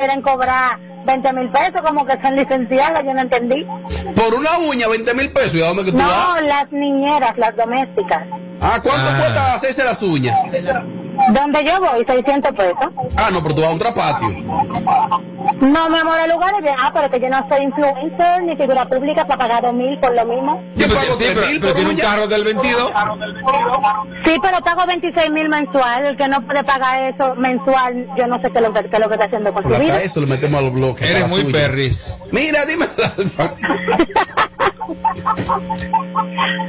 quieren cobrar 20 mil pesos, como que son licenciadas, yo no entendí. Por una uña, 20 mil pesos. ¿Y a dónde que tú No, vas? las niñeras, las domésticas. Ah, ¿cuánto Ah. cuesta hacerse las uñas? Donde yo voy, 600 pesos. Ah, no, pero tú vas a un trapatio. No, mi amor, el lugar es bien. Ah, pero que yo no soy influencer ni figura pública para pagar 2 mil por lo mismo. Yo Sí, pago sí, 3 pero, mil pero por tiene un carro del 22. Sí, pero pago 26 mil mensual. El que no puede pagar eso mensual, yo no sé qué es lo que, qué es lo que está haciendo con Por su vida. acá eso le metemos a los bloques. Eres muy perris. Mira, dime, Alfa.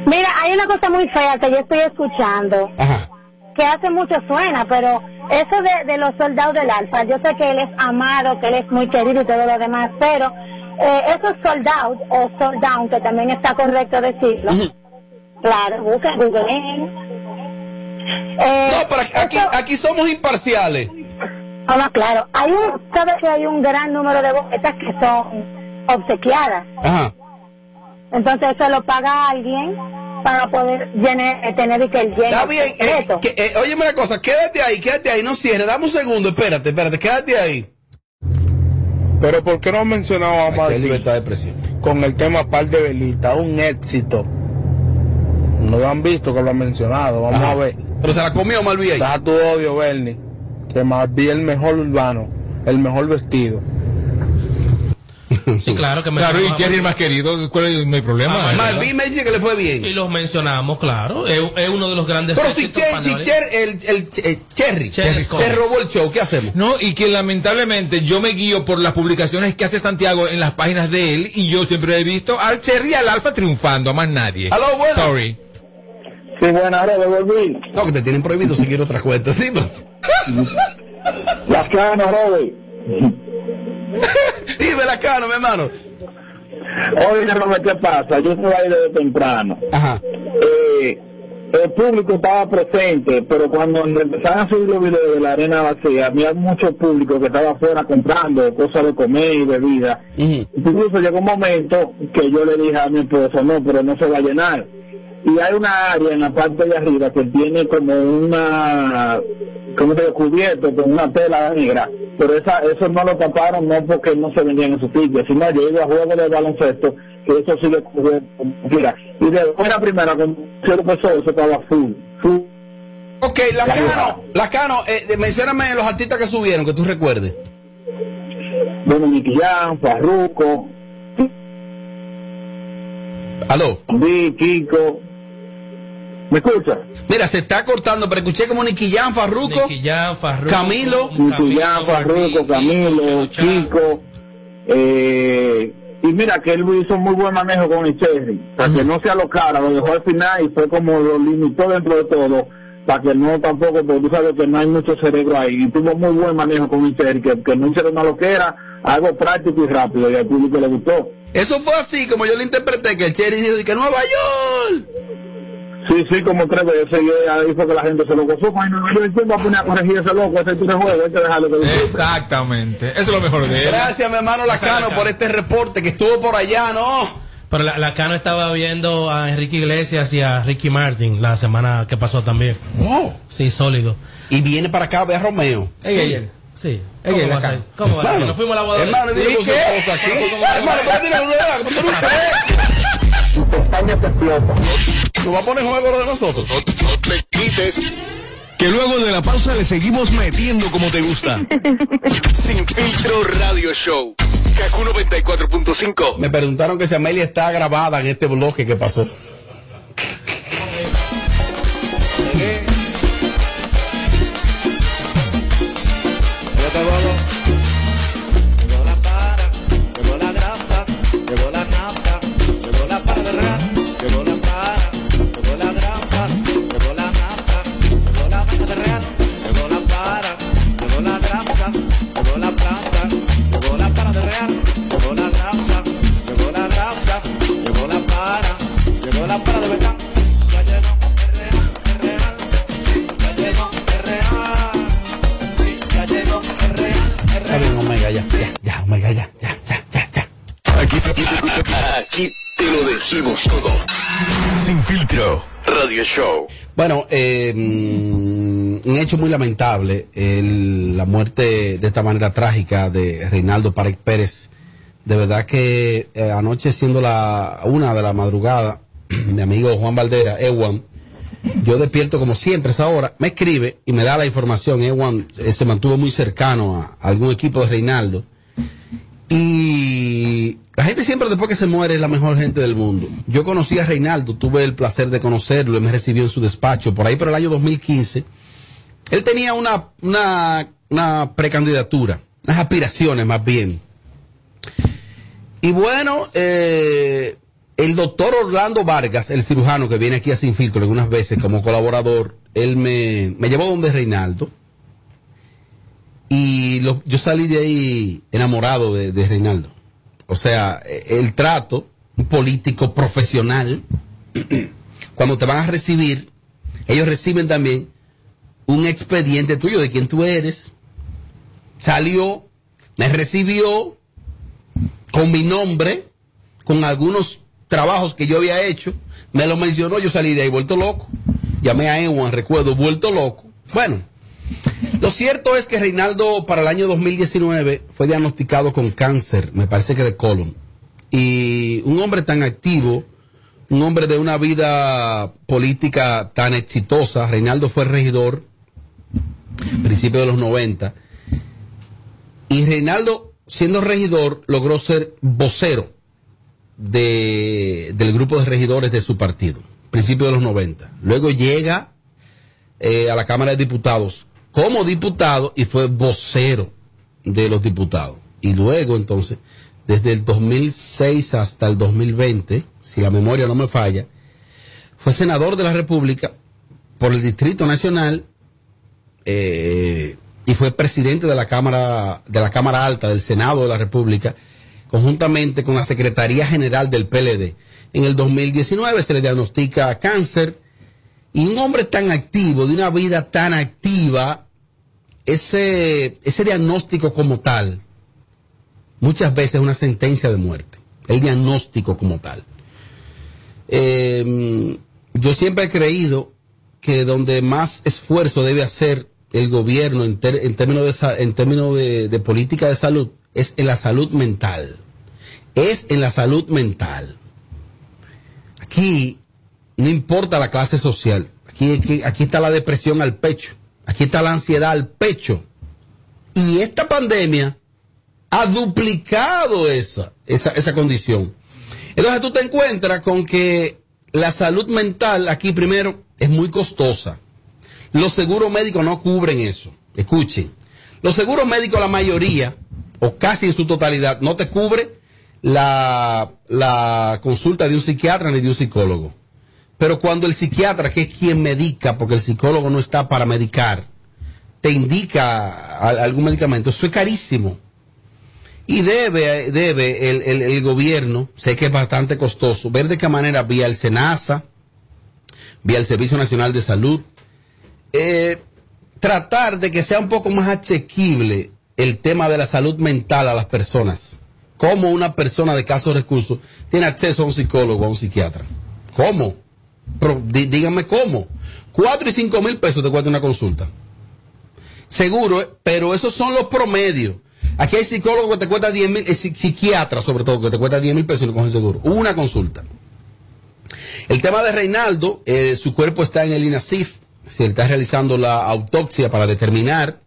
Mira, hay una cosa muy fea que yo estoy escuchando. Ajá. Que hace mucho suena, pero eso de, de los soldados del Alfa, yo sé que él es amado, que él es muy querido y todo lo demás, pero eh, esos soldados o sold down, que también está correcto decirlo, claro, busca Google. Eh, No, pero aquí, aquí somos imparciales. Ah, no, claro, hay un, sabes que hay un gran número de boletas que son obsequiadas, Ajá. entonces eso lo paga alguien para poder llenar, eh, tener y que el lleno Está bien. eh, que- eh, óyeme una cosa, quédate ahí, quédate ahí, no cierres. Dame un segundo, espérate, espérate, quédate ahí. Pero ¿por qué no mencionaba a Martín libertad de expresión. con el tema par de velita? Un éxito. No lo han visto que lo han mencionado. Vamos Ajá. a ver. Pero se la comió Malví ahí. Deja tu odio, Bernie. Que Malví es el mejor urbano, el mejor vestido. Sí, claro que Claro, y Jerry es más querido, ¿cuál es? no hay problema. Ah, Malví me dice que le fue Y bien. los mencionamos, claro. Es, es uno de los grandes. Pero si, Cher- si. Cher- el, el, eh, Cherry, Cherry se robó el show, ¿qué hacemos? No, y que lamentablemente yo me guío por las publicaciones que hace Santiago en las páginas de él y yo siempre he visto al Cherry y al Alfa triunfando, a más nadie. Aló, buenas. Sorry. Sí, bueno, ahora devolví. No, que te tienen prohibido seguir otras cuentas, ¿sí? pero- Las canas, Robert. Dime la cara, mi hermano. Oye, Robert, ¿qué pasa? Yo estoy ahí desde temprano. Ajá. Eh, el público estaba presente, pero cuando empezaron a subir los videos de la arena vacía, había mucho público que estaba afuera comprando cosas de comer y bebida. Ujú. Incluso llegó un momento que yo le dije a mi esposa, no, pero no se va a llenar. Y hay una área en la parte de arriba que tiene como una, como te digo, cubierto con una tela negra. Pero esa, eso no lo taparon no porque no se vendían en sus sitios, sino yo iba a juego de baloncesto, que eso sigue cubierto. Mira, y de buena primera, con cierto peso, eso estaba full, full. Ok, Lacano, Lacano, eh, mencióname los artistas que subieron, que tú recuerdes. Bueno, Jam, Farruko, Aló. Di, Kiko. ¿Me escuchas? Mira, se está cortando, pero escuché como Nicky Jam, Farruko. Nicky Jam, Farruko, Camilo. Nicky Jam, Farruko, Camilo, Chico. Eh, y mira que él hizo muy buen manejo con el Cherry, para que no sea lo cara, lo dejó al final y fue como lo limitó dentro de todo, para que no tampoco, porque tú sabes que no hay mucho cerebro ahí, y tuvo muy buen manejo con el Cherry, que, que no hicieron una loquera, algo práctico y rápido, y al público le gustó. Eso fue así, como yo lo interpreté, que el Cherry dijo que Nueva York. Sí, sí, como tres veces, y ahí fue que la gente se lo gozó, pues no, yo ¿quién va a poner a corregir ese loco, ese tiro de juego, hay que dejarlo que. Exactamente. Eso es lo mejor de él. Gracias, mi hermano Lacano, por este reporte que estuvo por allá, ¿no? Pero la, la Cano estaba viendo a Enrique Iglesias y a Ricky Martin la semana que pasó también. Wow. Sí, sólido. Y viene para acá a ver a Romeo. Ey, ey, ey. Sí. Nos fuimos a la boda. hermano, ¿Y aquí. Hermano, pero mira, mira, como tú no sabes. Tu pestaña te explota. Nos va a poner juego lo de nosotros. No te quites. Que luego de la pausa le seguimos metiendo como te gusta. Sin filtro radio show. Kaku 94.5. Me preguntaron que si Amelia está grabada en este bloque que pasó. Show. Bueno, eh, mm, un hecho muy lamentable, la muerte de esta manera trágica de Reinaldo Paredes Pérez. De verdad que eh, anoche siendo la una de la madrugada, mi amigo Juan Valdera, Ewan, yo despierto como siempre a esa hora, me escribe y me da la información. Ewan eh, se mantuvo muy cercano a, a algún equipo de Reinaldo. Y la gente siempre después que se muere es la mejor gente del mundo. Yo conocí a Reinaldo, tuve el placer de conocerlo, y me recibió en su despacho por ahí por el año 2015. Él tenía una, una, una precandidatura, unas aspiraciones más bien. Y bueno, eh, el doctor Orlando Vargas, el cirujano que viene aquí a Sin Filtro algunas veces como colaborador, él me, me llevó donde Reinaldo. Y yo salí de ahí enamorado de Reinaldo. O sea, el trato, un político profesional, cuando te van a recibir, ellos reciben también un expediente tuyo de quién tú eres. Salió, me recibió con mi nombre, con algunos trabajos que yo había hecho, me lo mencionó, yo salí de ahí vuelto loco. Llamé a Ewan, recuerdo, vuelto loco. Bueno, lo cierto es que Reinaldo para el año 2019 fue diagnosticado con cáncer, me parece que de colon. Y un hombre tan activo, un hombre de una vida política tan exitosa, Reinaldo fue regidor, principios de los 90, y Reinaldo, siendo regidor, logró ser vocero de, del grupo de regidores de su partido, principios de los 90. Luego llega eh, a la Cámara de Diputados como diputado y fue vocero de los diputados. Y luego entonces, desde el 2006 hasta el 2020, si la memoria no me falla, fue senador de la República por el Distrito Nacional eh, y fue presidente de la Cámara de la Cámara Alta del Senado de la República conjuntamente con la Secretaría General del PLD. En el 2019 se le diagnostica cáncer y un hombre tan activo, de una vida tan activa, ese, ese diagnóstico como tal, muchas veces es una sentencia de muerte. El diagnóstico como tal. Eh, yo siempre he creído que donde más esfuerzo debe hacer el gobierno en, términos, de, en términos de política de salud es en la salud mental. Es en la salud mental. Aquí no importa la clase social. Aquí, aquí, está la depresión al pecho. Aquí está la ansiedad al pecho. Y esta pandemia ha duplicado esa, esa, esa condición. Entonces tú te encuentras con que la salud mental aquí primero es muy costosa. Los seguros médicos no cubren eso. Escuchen. Los seguros médicos, la mayoría, o casi en su totalidad, no te cubre la, la consulta de un psiquiatra ni de un psicólogo. Pero cuando el psiquiatra, que es quien medica, porque el psicólogo no está para medicar, te indica algún medicamento, eso es carísimo. Y debe, debe el, el- el gobierno, sé que es bastante costoso, ver de qué manera vía el SENASA, vía el Servicio Nacional de Salud, eh, tratar de que sea un poco más asequible el tema de la salud mental a las personas. Cómo una persona de casos recursos tiene acceso a un psicólogo, a un psiquiatra. ¿Cómo? Pero dí- díganme cómo. Cuatro y cinco mil pesos te cuesta una consulta. Seguro, eh, pero esos son los promedios. Aquí hay psicólogos que te cuesta 10 mil, eh, psi- psiquiatras sobre todo, que te cuesta 10 mil pesos y no cogen seguro. Una consulta. El tema de Reinaldo, eh, su cuerpo está en el INASIF, se está realizando la autopsia para determinar.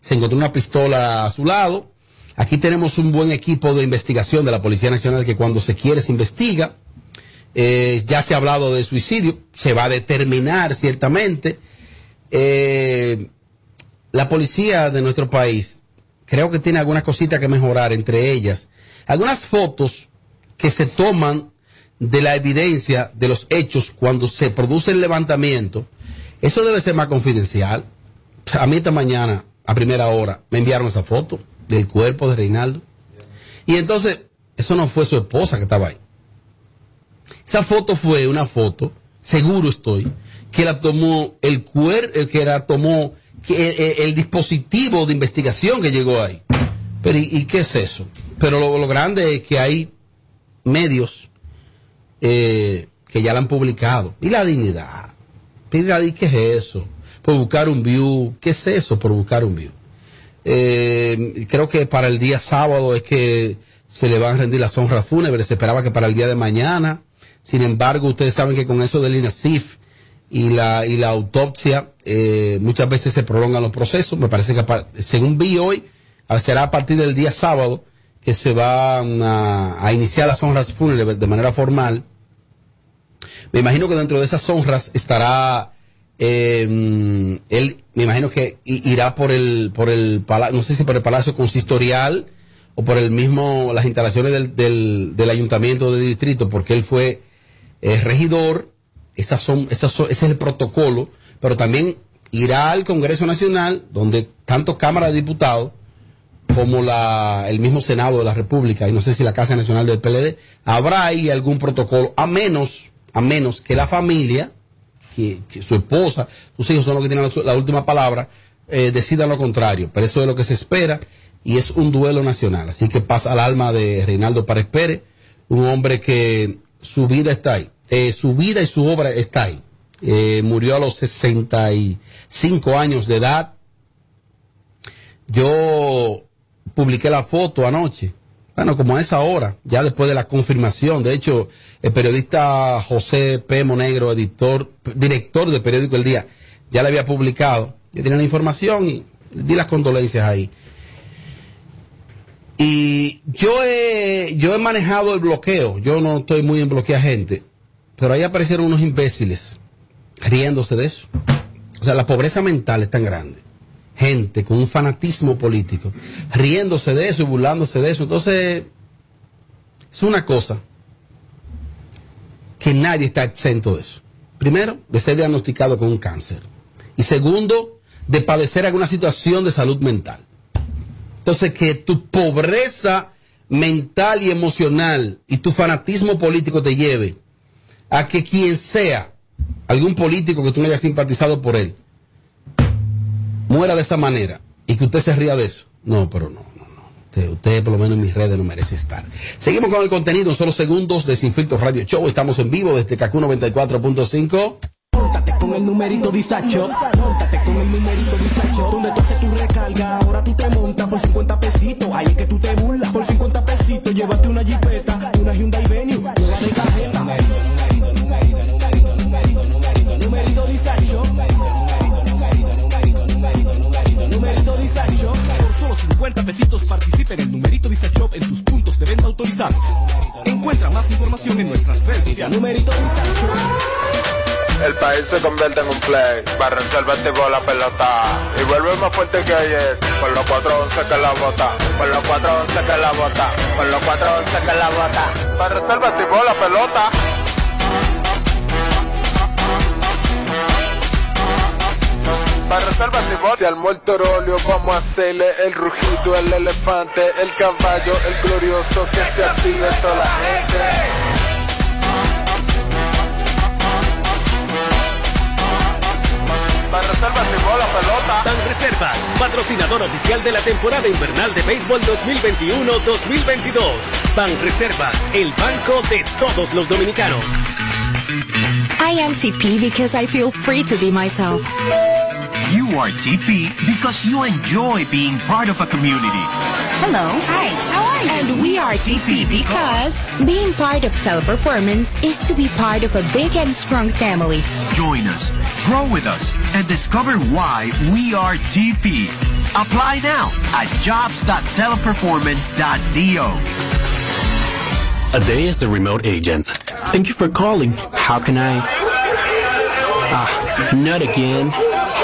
Se encontró una pistola a su lado. Aquí tenemos un buen equipo de investigación de la Policía Nacional que cuando se quiere se investiga. Eh, ya se ha hablado de suicidio, se va a determinar ciertamente. Eh, la policía de nuestro país creo que tiene algunas cositas que mejorar, entre ellas algunas fotos que se toman de la evidencia de los hechos cuando se produce el levantamiento. Eso debe ser más confidencial. A mí esta mañana, a primera hora, me enviaron esa foto del cuerpo de Reinaldo. Y entonces, eso no fue su esposa que estaba ahí. Esa foto fue una foto, seguro estoy, que la tomó el cuer, que la tomó que el, el dispositivo de investigación que llegó ahí. Pero ¿y, y qué es eso? Pero lo, grande es que hay medios eh, que ya la han publicado. ¿Y la dignidad? Mira, ¿qué es eso? Por buscar un view. ¿Qué es eso por buscar un view? Eh, creo que para el día sábado es que se le van a rendir las honras fúnebres. Se esperaba que para el día de mañana. Sin embargo, ustedes saben que con eso del INASIF y la, y la autopsia, eh, muchas veces se prolongan los procesos. Me parece que según vi hoy, será a partir del día sábado que se van a, iniciar las honras fúnebres de manera formal. Me imagino que dentro de esas honras estará eh, él, me imagino que irá por el, por el palacio, no sé si por el palacio consistorial o por el mismo, las instalaciones del, del, del ayuntamiento de distrito, porque él fue eh, regidor, esas son, ese es el protocolo, pero también irá al Congreso Nacional, donde tanto Cámara de Diputados como la, el mismo Senado de la República, y no sé si la Casa Nacional del PLD, habrá ahí algún protocolo, a menos, a menos que la familia, que, su esposa, sus hijos son los que tienen la, última palabra, eh, decidan lo contrario. Pero eso es lo que se espera y es un duelo nacional. Así que pasa al alma de Reinaldo Párez Pérez, un hombre que su vida está ahí, eh, su vida y su obra está ahí. Eh, murió a los 65 años de edad. Yo publiqué la foto anoche. Bueno, como a esa hora, ya después de la confirmación. De hecho, el periodista José P. Monegro, editor, director del periódico El Día, ya le había publicado. Ya tenía la información y di las condolencias ahí. Y yo he, yo he manejado el bloqueo. Yo no estoy muy en bloquear gente. Pero ahí aparecieron unos imbéciles riéndose de eso. O sea, la pobreza mental es tan grande. Gente con un fanatismo político, riéndose de eso y burlándose de eso. Entonces, es una cosa que nadie está exento de eso. Primero, de ser diagnosticado con un cáncer. Y segundo, de padecer alguna situación de salud mental. Entonces, que tu pobreza mental y emocional y tu fanatismo político te lleve a que quien sea, algún político que tú no hayas simpatizado por él, muera de esa manera y que usted se ría de eso. No, pero no, no, no. Usted, usted, por lo menos en mis redes no merece estar. Seguimos con el contenido en solo segundos de Sin Filtro Radio Show. Estamos en vivo desde Kaku 94.5. Móntate con el numerito disacho. Con el numerito disacho. Tu recarga, ahora tú te montas por 50 pesitos. Ahí es que tú te burlas. Encuentra más información en nuestras redes sociales. Numerito. El país se convierte en un play. Para reservar tipo la pelota. Y vuelve más fuerte que ayer. Por los 411 que la bota. Por los 411 que la bota. Por los 411 que la bota. Para reservar tipo la pelota. Para reservar tipo. Si al muerto óleo vamos a hacerle el rugido, el elefante, el caballo, el glorioso que se active toda la gente. La pelota. Ban Reservas, patrocinador oficial de la temporada invernal de béisbol 2021-2022. Ban Reservas, el banco de todos los dominicanos. I am TP because I feel free to be myself. You are TP because you enjoy being part of a community. Hello. Hi. How are you? And we are TP because being part of Teleperformance is to be part of a big and strong family. Join us, grow with us, and discover why we are TP. Apply now at jobs.teleperformance.do. A day as the remote agent. Thank you for calling. How can I? Ah, not again.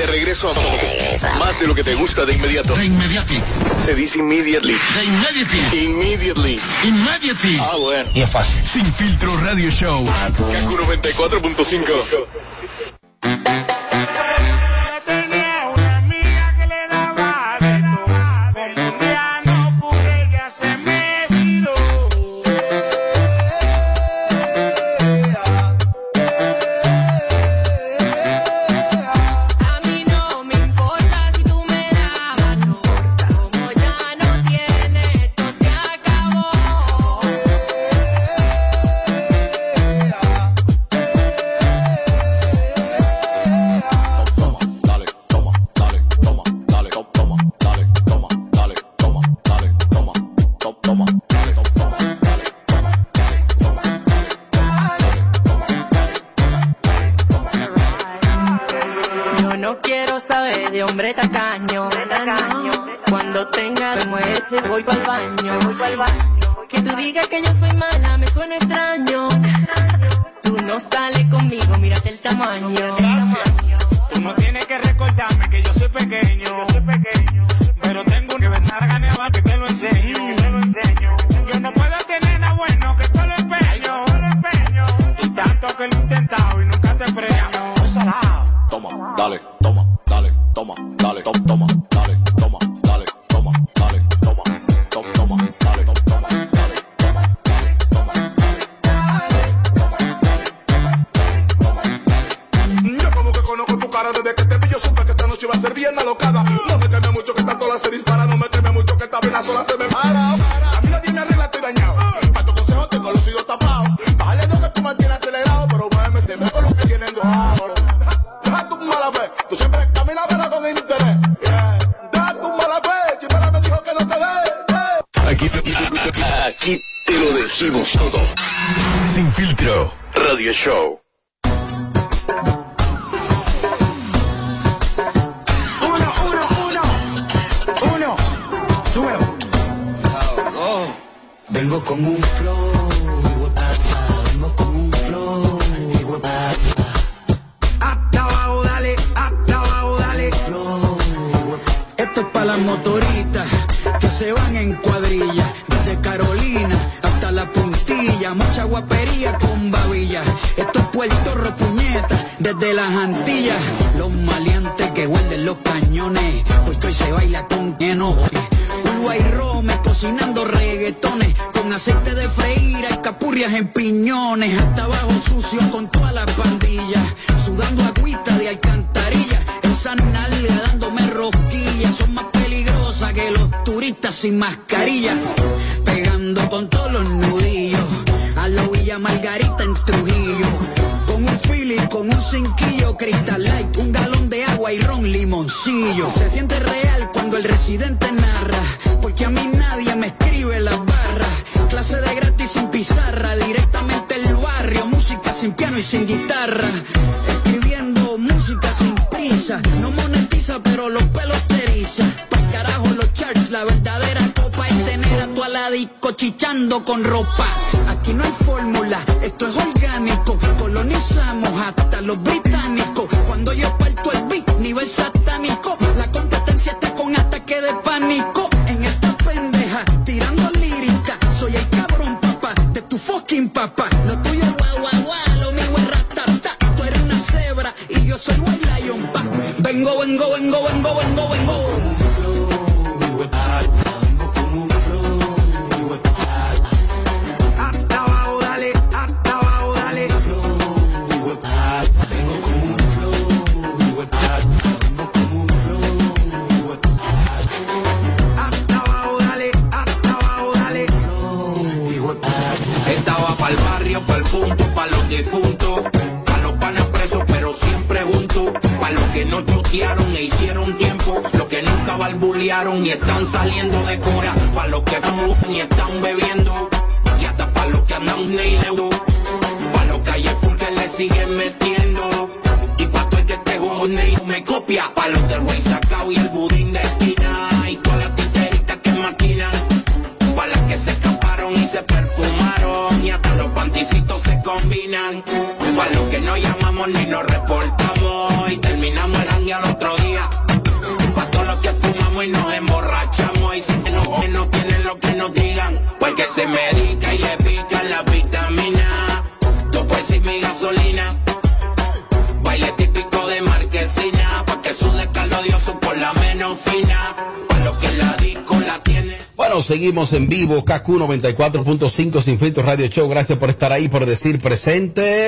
De regreso a todo. Más de lo que te gusta de inmediato. De inmediati. Se dice immediately. De inmediati. Immediately. Immediati. Ah, bueno. Y es fácil. Sin filtro radio show. Kaku 94.5. No locada. Muévete mucho que está toda la serie. Colonizamos hasta los británicos. Cuando yo parto el beat, nivel satánico. La competencia está con ataque de pánico. En esta pendeja, tirando lírica. Soy el cabrón, papá, de tu fucking papá. En vivo, KQ 94.5 Sin Filtro Radio Show. Gracias por estar ahí, por decir presente.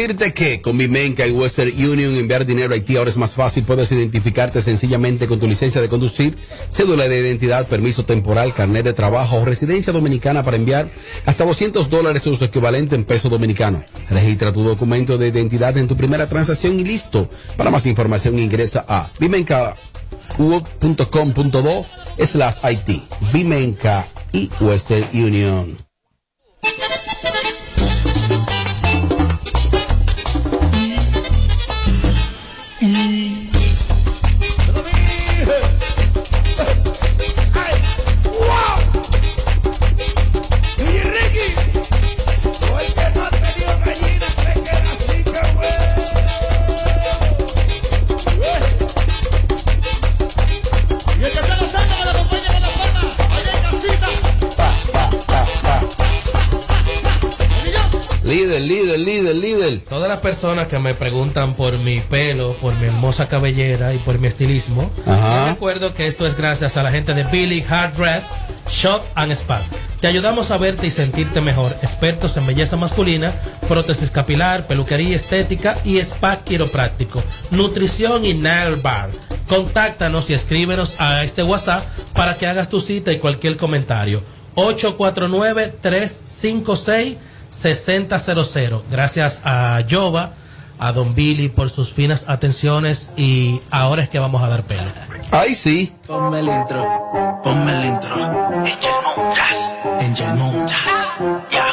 decirte que con Bimenca y Western Union enviar dinero a Haití ahora es más fácil. Puedes identificarte sencillamente con tu licencia de conducir, cédula de identidad, permiso temporal, carnet de trabajo o residencia dominicana para enviar hasta 200 dólares o su equivalente en peso dominicano. Registra tu documento de identidad en tu primera transacción y listo. Para más información ingresa a bimenca.com.do slash Haití. Bimenca y Western Union. Lidl. Todas las personas que me preguntan por mi pelo, por mi hermosa cabellera y por mi estilismo, Ajá. recuerdo que esto es gracias a la gente de Billy Hard Dress Shop and Spa. Te ayudamos a verte y sentirte mejor. Expertos en belleza masculina, prótesis capilar, peluquería estética y spa quiropráctico, nutrición y nail bar. Contáctanos y escríbenos a este WhatsApp para que hagas tu cita y cualquier comentario. 849-356-6000. Gracias a Jova, a Don Billy por sus finas atenciones y ahora es que vamos a dar pelo. Ahí sí. Ponme el intro, ponme el intro. Angel Montas, Angel Montas. Ya,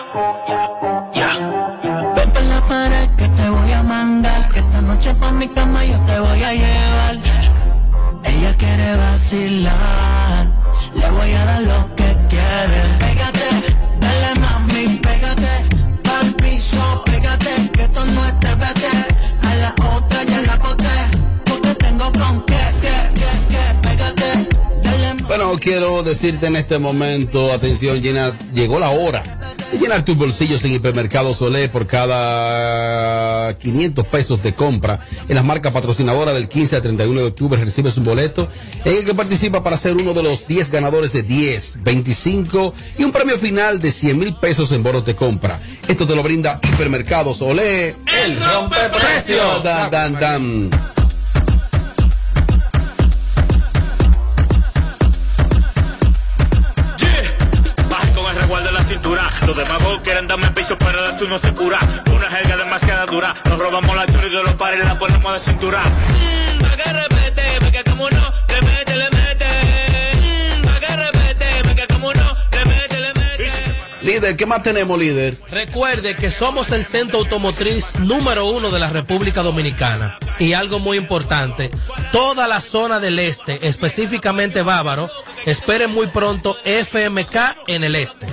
ya, ya. Ven por la pared que te voy a mandar. Que esta noche pa' mi cama yo te voy a llevar. Ella quiere vacilar. Le voy a dar lo no es TBT. A la otra ya la boté. Bueno, quiero decirte en este momento, atención, llena, llegó la hora de llenar tus bolsillos en Hipermercado Solé por cada 500 pesos de compra. En las marcas patrocinadoras del 15 al 31 de octubre recibes un boleto en el que participa para ser uno de los 10 ganadores de 10, 25 y un premio final de 100 mil pesos en bonos de compra. Esto te lo brinda Hipermercado Solé. El rompe precio. Dan, dan, dan. Cintura. Los demagos quieren darme piso, pero de eso no se cura. Una jerga demasiado dura. Nos robamos la chorra y de los pares la ponemos de cintura. Mmm, pa' que repete, porque como no, le mete, le mete. Mmm, pa' que repete, porque como no, le mete, le mete. Líder, ¿qué más tenemos, líder? Recuerde que somos el centro automotriz número uno de la República Dominicana. Y algo muy importante, toda la zona del este, específicamente Bávaro, esperen muy pronto FMK en el este.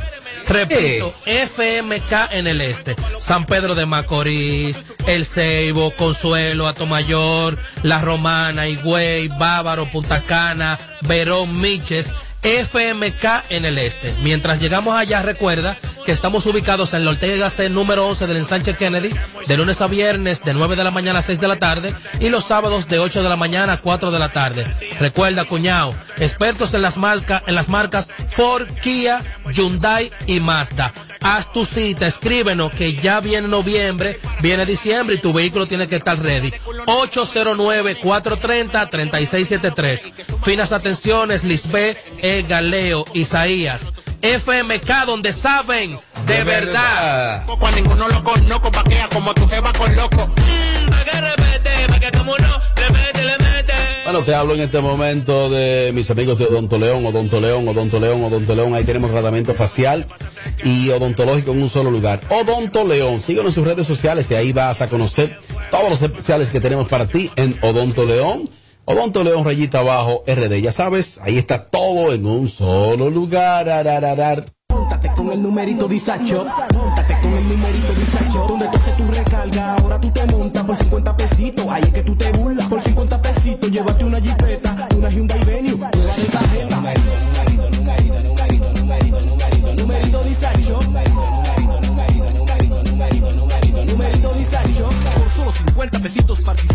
Repito, FMK en el este. San Pedro de Macorís, El Ceibo, Consuelo, Atomayor, La Romana, Higüey, Bávaro, Punta Cana, Verón, Miches. FMK en el este. Mientras llegamos allá, recuerda que estamos ubicados en la Ortega C número 11 del ensanche Kennedy, de lunes a viernes de 9 de la mañana a 6 de la tarde y los sábados de 8 de la mañana a 4 de la tarde. Recuerda, cuñado, expertos en las marcas, en las marcas Ford, Kia, Hyundai y Mazda. Haz tu cita, escríbenos que ya viene noviembre, viene diciembre y tu vehículo tiene que estar ready. 809-430-3673. Finas atenciones, Lisbeth, E. Galeo, Isaías. FMK, donde saben de verdad. A ninguno lo conozco, paquea como tu jeva con loco. Mmm, pa' que repete, pa' que como no, le mete, le mete. Bueno, te hablo en este momento de mis amigos de Odonto León, Odonto León, Odonto León, Odonto León. Ahí tenemos tratamiento facial y odontológico en un solo lugar. Odonto León. Síguenos en sus redes sociales y ahí vas a conocer todos los especiales que tenemos para ti en Odonto León. Odonto León rayita abajo RD. Ya sabes, ahí está todo en un solo lugar. Arararar. Móntate con el numerito Disacho. Móntate con el numerito Disacho. Donde tú haces tu recarga, ahora tú te montas por 50 pesitos. Ahí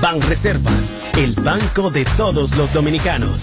Banreservas, el banco de todos los dominicanos.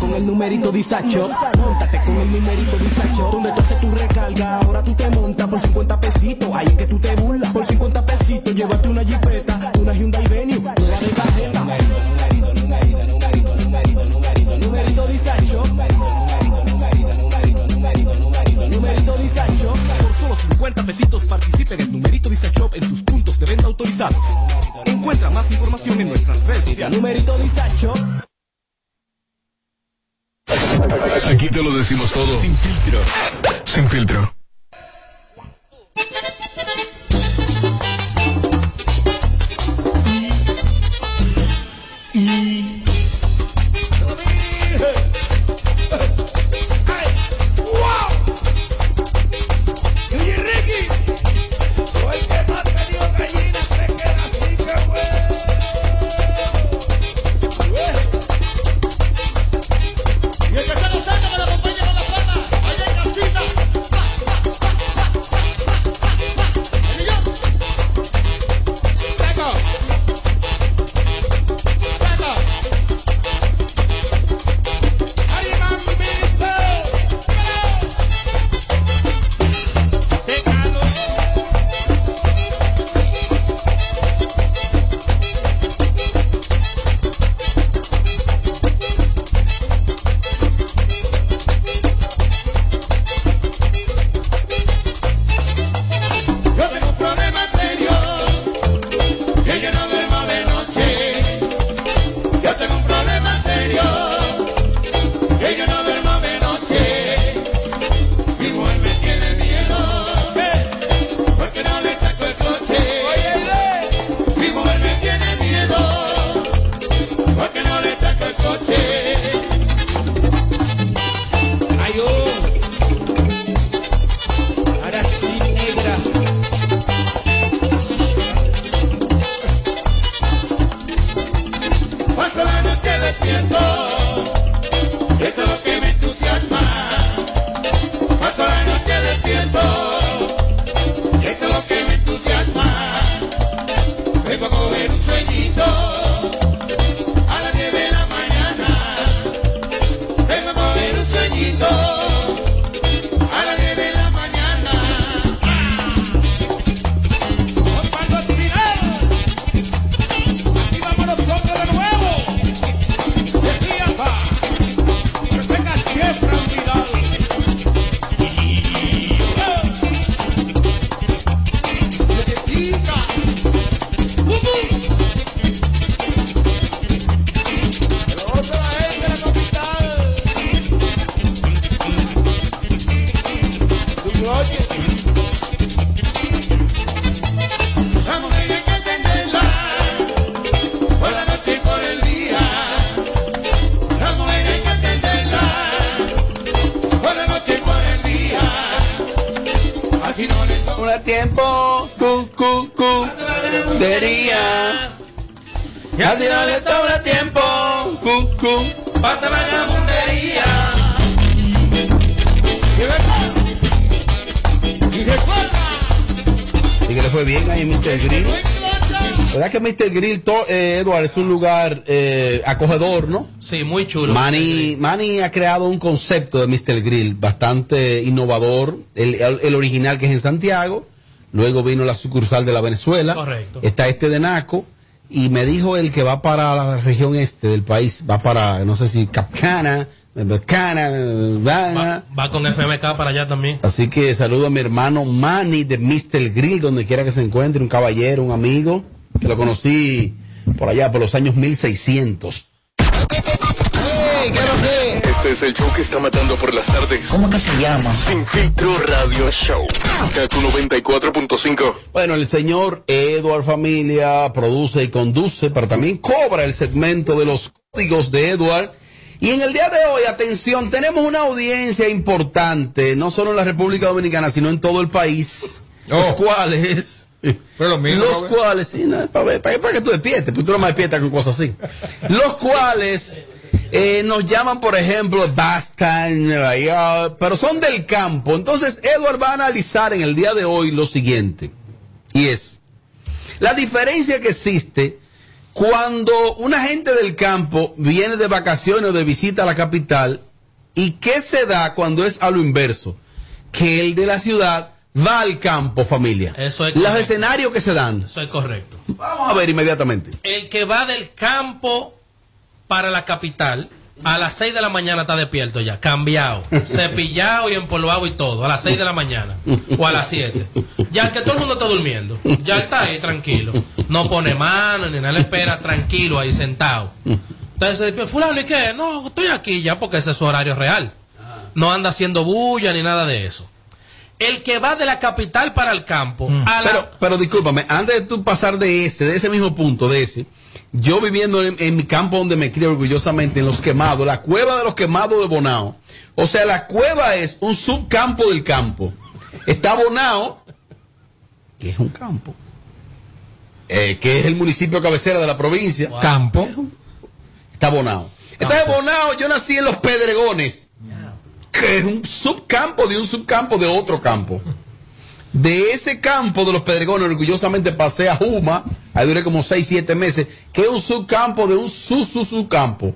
Con el numerito Disacho. Móntate con el numerito Disacho. Donde tú haces tu recarga, ahora tú te montas por 50 pesitos. Ahí es que tú te burlas. Por 50 pesitos, llévate una jipeta, una Hyundai Venue, nueva de. Numerito, numerito, numerito, numerito, numerito, numerito, numerito Disacho. Numerito Disacho. Por solo 50 pesitos participa en el numerito Disacho en tus puntos de venta autorizados. Encuentra más información en nuestras redes sociales. Numerito Disacho. Aquí te lo decimos todo. Sin filtro. Sin filtro. Es un lugar eh, acogedor, ¿no? Sí, muy chulo. Manny, Manny ha creado un concepto de Mr. Grill bastante innovador. El, original que es en Santiago. Luego vino la sucursal de la Venezuela. Correcto. Está este de Naco. Y me dijo el que va para la región este del país. Va para, no sé si Capcana, Bacana, Bana. Va con FMK para allá también. Así que saludo a mi hermano Manny de Mr. Grill, donde quiera que se encuentre, un caballero, un amigo, que lo conocí por allá, por los años 1600. Este es el show que está matando por las tardes. ¿Cómo que se llama? Sin filtro radio show. Kaku 94.5. Bueno, el señor Edward Familia produce y conduce, pero también cobra el segmento de los códigos de Edward. Y en el día de hoy, atención, tenemos una audiencia importante, no solo en la República Dominicana, sino en todo el país. Los cuales Pero los cuales, sí, no, para, ver, para, para que tú despiertes, porque tú no me despiertas con cosas así. Los cuales eh, nos llaman, por ejemplo, Nueva York, pero son del campo. Entonces, Edward va a analizar en el día de hoy lo siguiente, y es la diferencia que existe cuando una gente del campo viene de vacaciones o de visita a la capital, y qué se da cuando es a lo inverso, que el de la ciudad va al campo, familia. Eso es Los correcto. escenarios que se dan. Eso es correcto. Vamos a ver inmediatamente. El que va del campo para la capital, a las 6 de la mañana está despierto ya, cambiado, cepillado y empolvado y todo, a las 6 de la mañana o a las 7. Ya que todo el mundo está durmiendo, ya está ahí tranquilo. No pone mano ni nada, le espera tranquilo ahí sentado. Entonces se fulano, ¿y qué? No, estoy aquí ya porque ese es su horario real. No anda haciendo bulla ni nada de eso. El que va de la capital para el campo, a la... Pero, pero discúlpame, antes de tú pasar de ese, de ese mismo punto, de ese, yo viviendo en, en mi campo donde me crié orgullosamente, en los quemados, la cueva de los quemados de Bonao. O sea, la cueva es un subcampo del campo. Está Bonao, que es un campo, eh, que es el municipio cabecera de la provincia. Campo. Está Bonao. Entonces, Bonao, yo nací en los Pedregones, que es un subcampo de un subcampo de otro campo. De ese campo de los Pedregones, orgullosamente pasé a Juma, ahí duré como 6, 7 meses, que es un subcampo de un su, su, subcampo.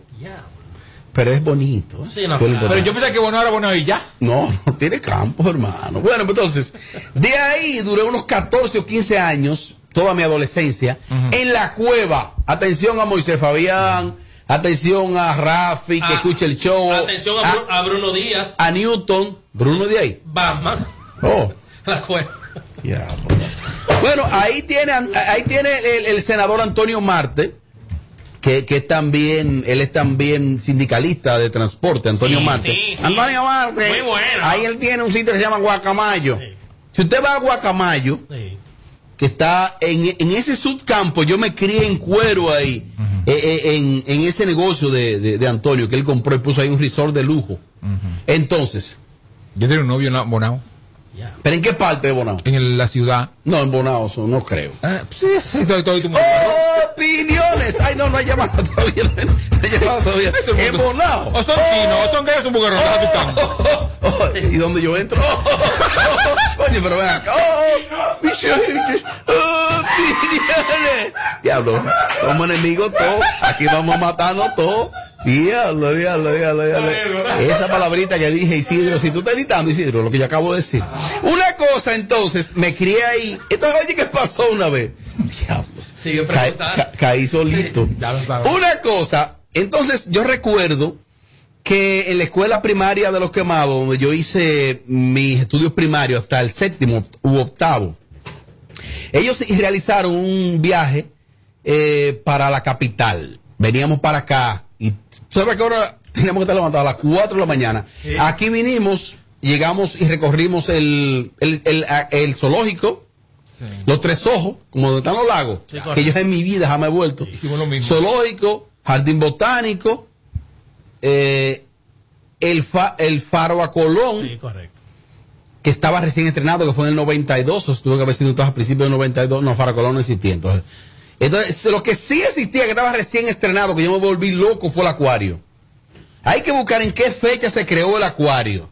Pero es bonito. Sí, no, claro. Pero yo pensé que bueno era bueno y ya. No, no tiene campo, hermano. Bueno, pues entonces, de ahí duré unos 14 o 15 años, toda mi adolescencia, en la cueva. Atención a Moisés Fabián, atención a Rafi, que Ah, escucha el show. Atención a, Bru- a Bruno Díaz, a Newton, Bruno de ahí. Batman, Oh, la cueva. Bueno, ahí tiene, ahí tiene el, el senador Antonio Marte, que, que es también, él es también sindicalista de transporte, Antonio Sí, Marte. sí, sí. Antonio Marte. Muy bueno. Ahí él tiene un sitio que se llama Guacamayo. Si usted va a Guacamayo, Sí. que está en, en ese subcampo, yo me crié en cuero ahí, eh, eh, en, en ese negocio de, de- de Antonio, que él compró y puso ahí un resort de lujo. Entonces, Yo tenía un novio en la- ¿pero en qué parte de Bonao? En el- la ciudad. No, en Bonao, eso no creo. Ah, sí, sí, estoy, estoy, estoy- Opiniones. Ay, no, no hay llamada todavía. No hay llamada todavía. En Bonao. O son chinos, o son gays, un. Oh, ¿Y dónde yo entro? Oye, pero ven acá. Oh. Oh, opiniones. Diablo, somos enemigos todos. Aquí vamos a matarnos todos. Diablo, diablo, diablo, diablo. Esa palabrita que dije, Isidro, si tú estás editando, Isidro, lo que yo acabo de decir. Una cosa, entonces, me crié ahí. Entonces, oye, ¿qué pasó una vez? Diablo. Sigue Ca- ca- caí solito. Una cosa, entonces yo recuerdo que en la escuela primaria de los quemados, donde yo hice mis estudios primarios hasta el séptimo u octavo, ellos realizaron un viaje eh, para la capital. Veníamos para acá ¿sabes que ahora teníamos que estar levantados a las 4 de la mañana? Aquí vinimos, llegamos y recorrimos el, el, el- a- el zoológico, los tres ojos, como donde están los lagos, Sí, que yo en mi vida jamás he vuelto. Zoológico, jardín botánico, eh, el, fa- el faro a Colón, Sí, correcto. que estaba recién estrenado, que fue en el 92, o tuvo que haber sido entonces a principios del 92, no, Faro Colón no existía entonces. Entonces, lo que sí existía, que estaba recién estrenado, que yo me volví loco, fue el acuario. Hay que buscar en qué fecha se creó el acuario.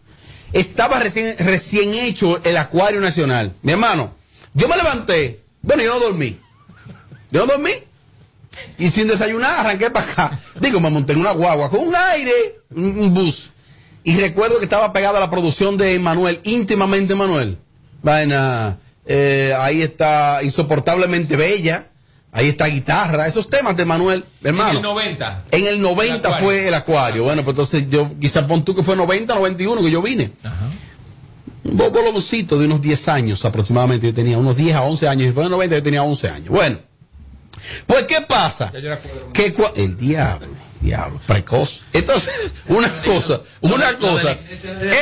Estaba recién, recién hecho el acuario nacional. Mi hermano, yo me levanté, bueno, yo no dormí. Yo no dormí. Y sin desayunar arranqué para acá. Digo, me monté en una guagua con un aire, un, bus. Y recuerdo que estaba pegada a la producción de Manuel, íntimamente Manuel. Vaina, eh, ahí está insoportablemente bella. Ahí está guitarra, esos temas de Manuel, hermano. En el 90. En el 90 El acuario. fue el acuario. Bueno, pues entonces yo, quizá pon tú que fue 90, 91 que yo vine. Un bo- boloncito de unos 10 años aproximadamente. Yo tenía unos 10 a 11 años. Y fue en el 90 yo tenía 11 años. Bueno, pues ¿qué pasa? Que el diablo, diablo, precoz. Entonces, una cosa, una cosa.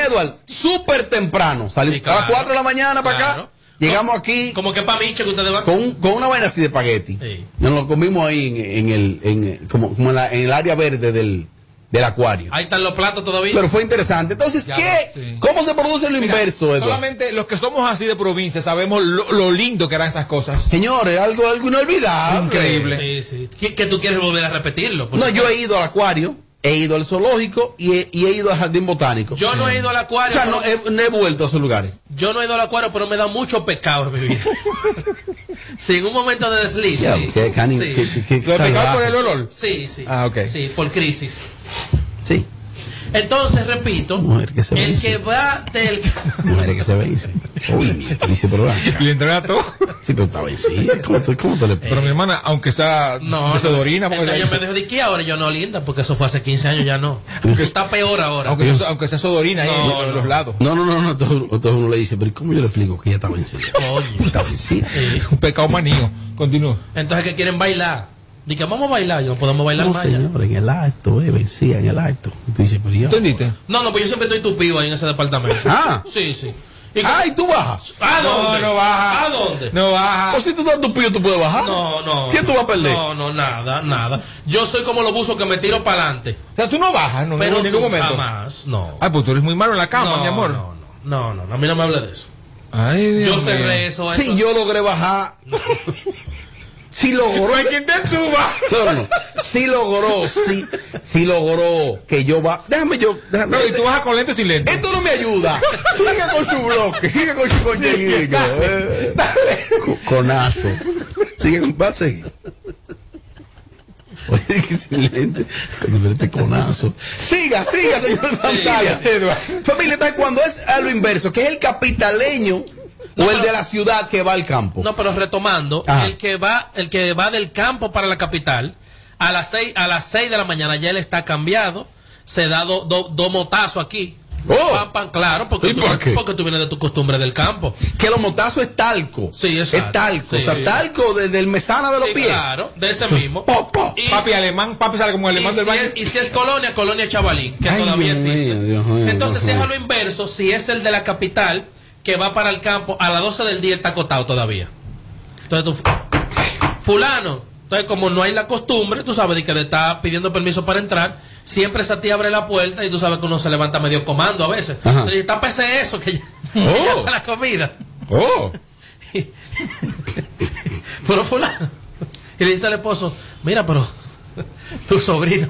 Edward, súper temprano. Claro. a las 4 de la mañana para acá. Llegamos aquí Como que para Miche que ustedes van. con, con una vaina así de espagueti. Sí. Nos lo comimos ahí en, en el, en, como, como en, la- en el área verde del, del acuario. Ahí están los platos todavía. Pero fue interesante. Entonces, Ya ¿qué? sí. ¿Cómo se produce lo Mira, inverso, Eduardo? Solamente los que somos así de provincia sabemos lo, lo lindo que eran esas cosas. Señores, algo, algo inolvidable. Increíble. Sí, sí. ¿Qué, qué tú quieres volver a repetirlo? Por No, supuesto. yo he ido al acuario, he ido al zoológico y he, y he ido al jardín botánico. Yo no he ido al O acuario. sea, pero- no he, no he vuelto a esos lugares. Yo no he ido al acuario, pero me da mucho pecado en mi vida. sí, en un momento de desliz. Ya, sí. qué Sí. qué- qué- qué ¿Lo pecado salvaje. por el olor? Sí, sí. Ah, ok. Sí, por crisis. Sí, Entonces, repito, Mujer que se el vence. que va del... mujeres que se vencen. Uy, te dice, pero va. Le entrega todo. Sí, pero está vencida. ¿Cómo te, cómo te le Pero mi hermana, aunque sea No, de Dorina, porque Entonces sea- yo me dejo de que ahora yo no linda, porque eso fue hace 15 años, ya no. Está peor ahora. aunque, sea, aunque sea sodorina ahí No, en no. los lados. No, no, no, no. Entonces, entonces uno le dice, pero ¿cómo yo le explico que ella está vencida? Coño. Está vencida. Un pecado manío. Continúa. Entonces, que quieren bailar? Dice, vamos a bailar, yo no podemos bailar No, más señor, en el acto, eh, vencida en el acto. Y tú dices, pero yo. ¿Entendiste? No, no, pues yo siempre estoy tupido ahí en ese departamento. Ah. Sí, sí. ¿Y Ah, y tú bajas. ¿A dónde? No, no baja. ¿A dónde? No baja. O si tú estás tupido, tú puedes bajar. No, no. ¿Quién tú vas a perder? No, no, nada, nada. Yo soy como los buzos que me tiro para adelante. O sea, tú no bajas, no, Pero en ningún momento. jamás, no. Ay, pues tú eres muy malo en la cama, no, mi amor. No, no, no, no, a mí no me hable de eso. Ay, Dios Yo mío. cerré eso. Sí, yo logré bajar. Si logró. hay quien te suba. No, no, no. Si logró, sí, sí logró que yo va. Déjame yo. Déjame, No, y tú bajas con lentes sin lentes. Esto no me ayuda. Siga con su bloque, siga con su contenido. Eh, co- Conazo. Sigue con. Va a seguir. Oye, que silente. Este conazo. Siga, siga, señor Pantalla. Familia, entonces cuando es a lo inverso, que es el capitaleño o el de la ciudad que va al campo. No, pero retomando, Ajá. el que va, el que va del campo para la capital, a las seis, a las seis de la mañana ya él está cambiado, se da dos do, dos motazos aquí. Oh. Claro, porque ¿Y tú, porque tú vienes de tu costumbre del campo. Que los motazos es talco. Sí, exacto. Es talco. Sí, o sea, sí. talco desde el mesana de los Sí, pies. claro, de ese mismo. Po, po. Y, Papi alemán, papi sale como y alemán del si baño. es, y si es colonia, colonia chavalín, que Ay, todavía Dios existe. mío, Dios mío, Entonces, Dios si es a lo inverso, si es el de la capital, que va para el campo, a las 12 del día está acotado todavía. Entonces tú, fulano, entonces como no hay la costumbre, tú sabes, de que le está pidiendo permiso para entrar, siempre esa tía abre la puerta y tú sabes que uno se levanta medio comando a veces. Ajá. Entonces, tápese eso, que ya, que Oh. ya está la comida. Oh. Pero fulano. Y le dice al esposo, mira, pero tu sobrino.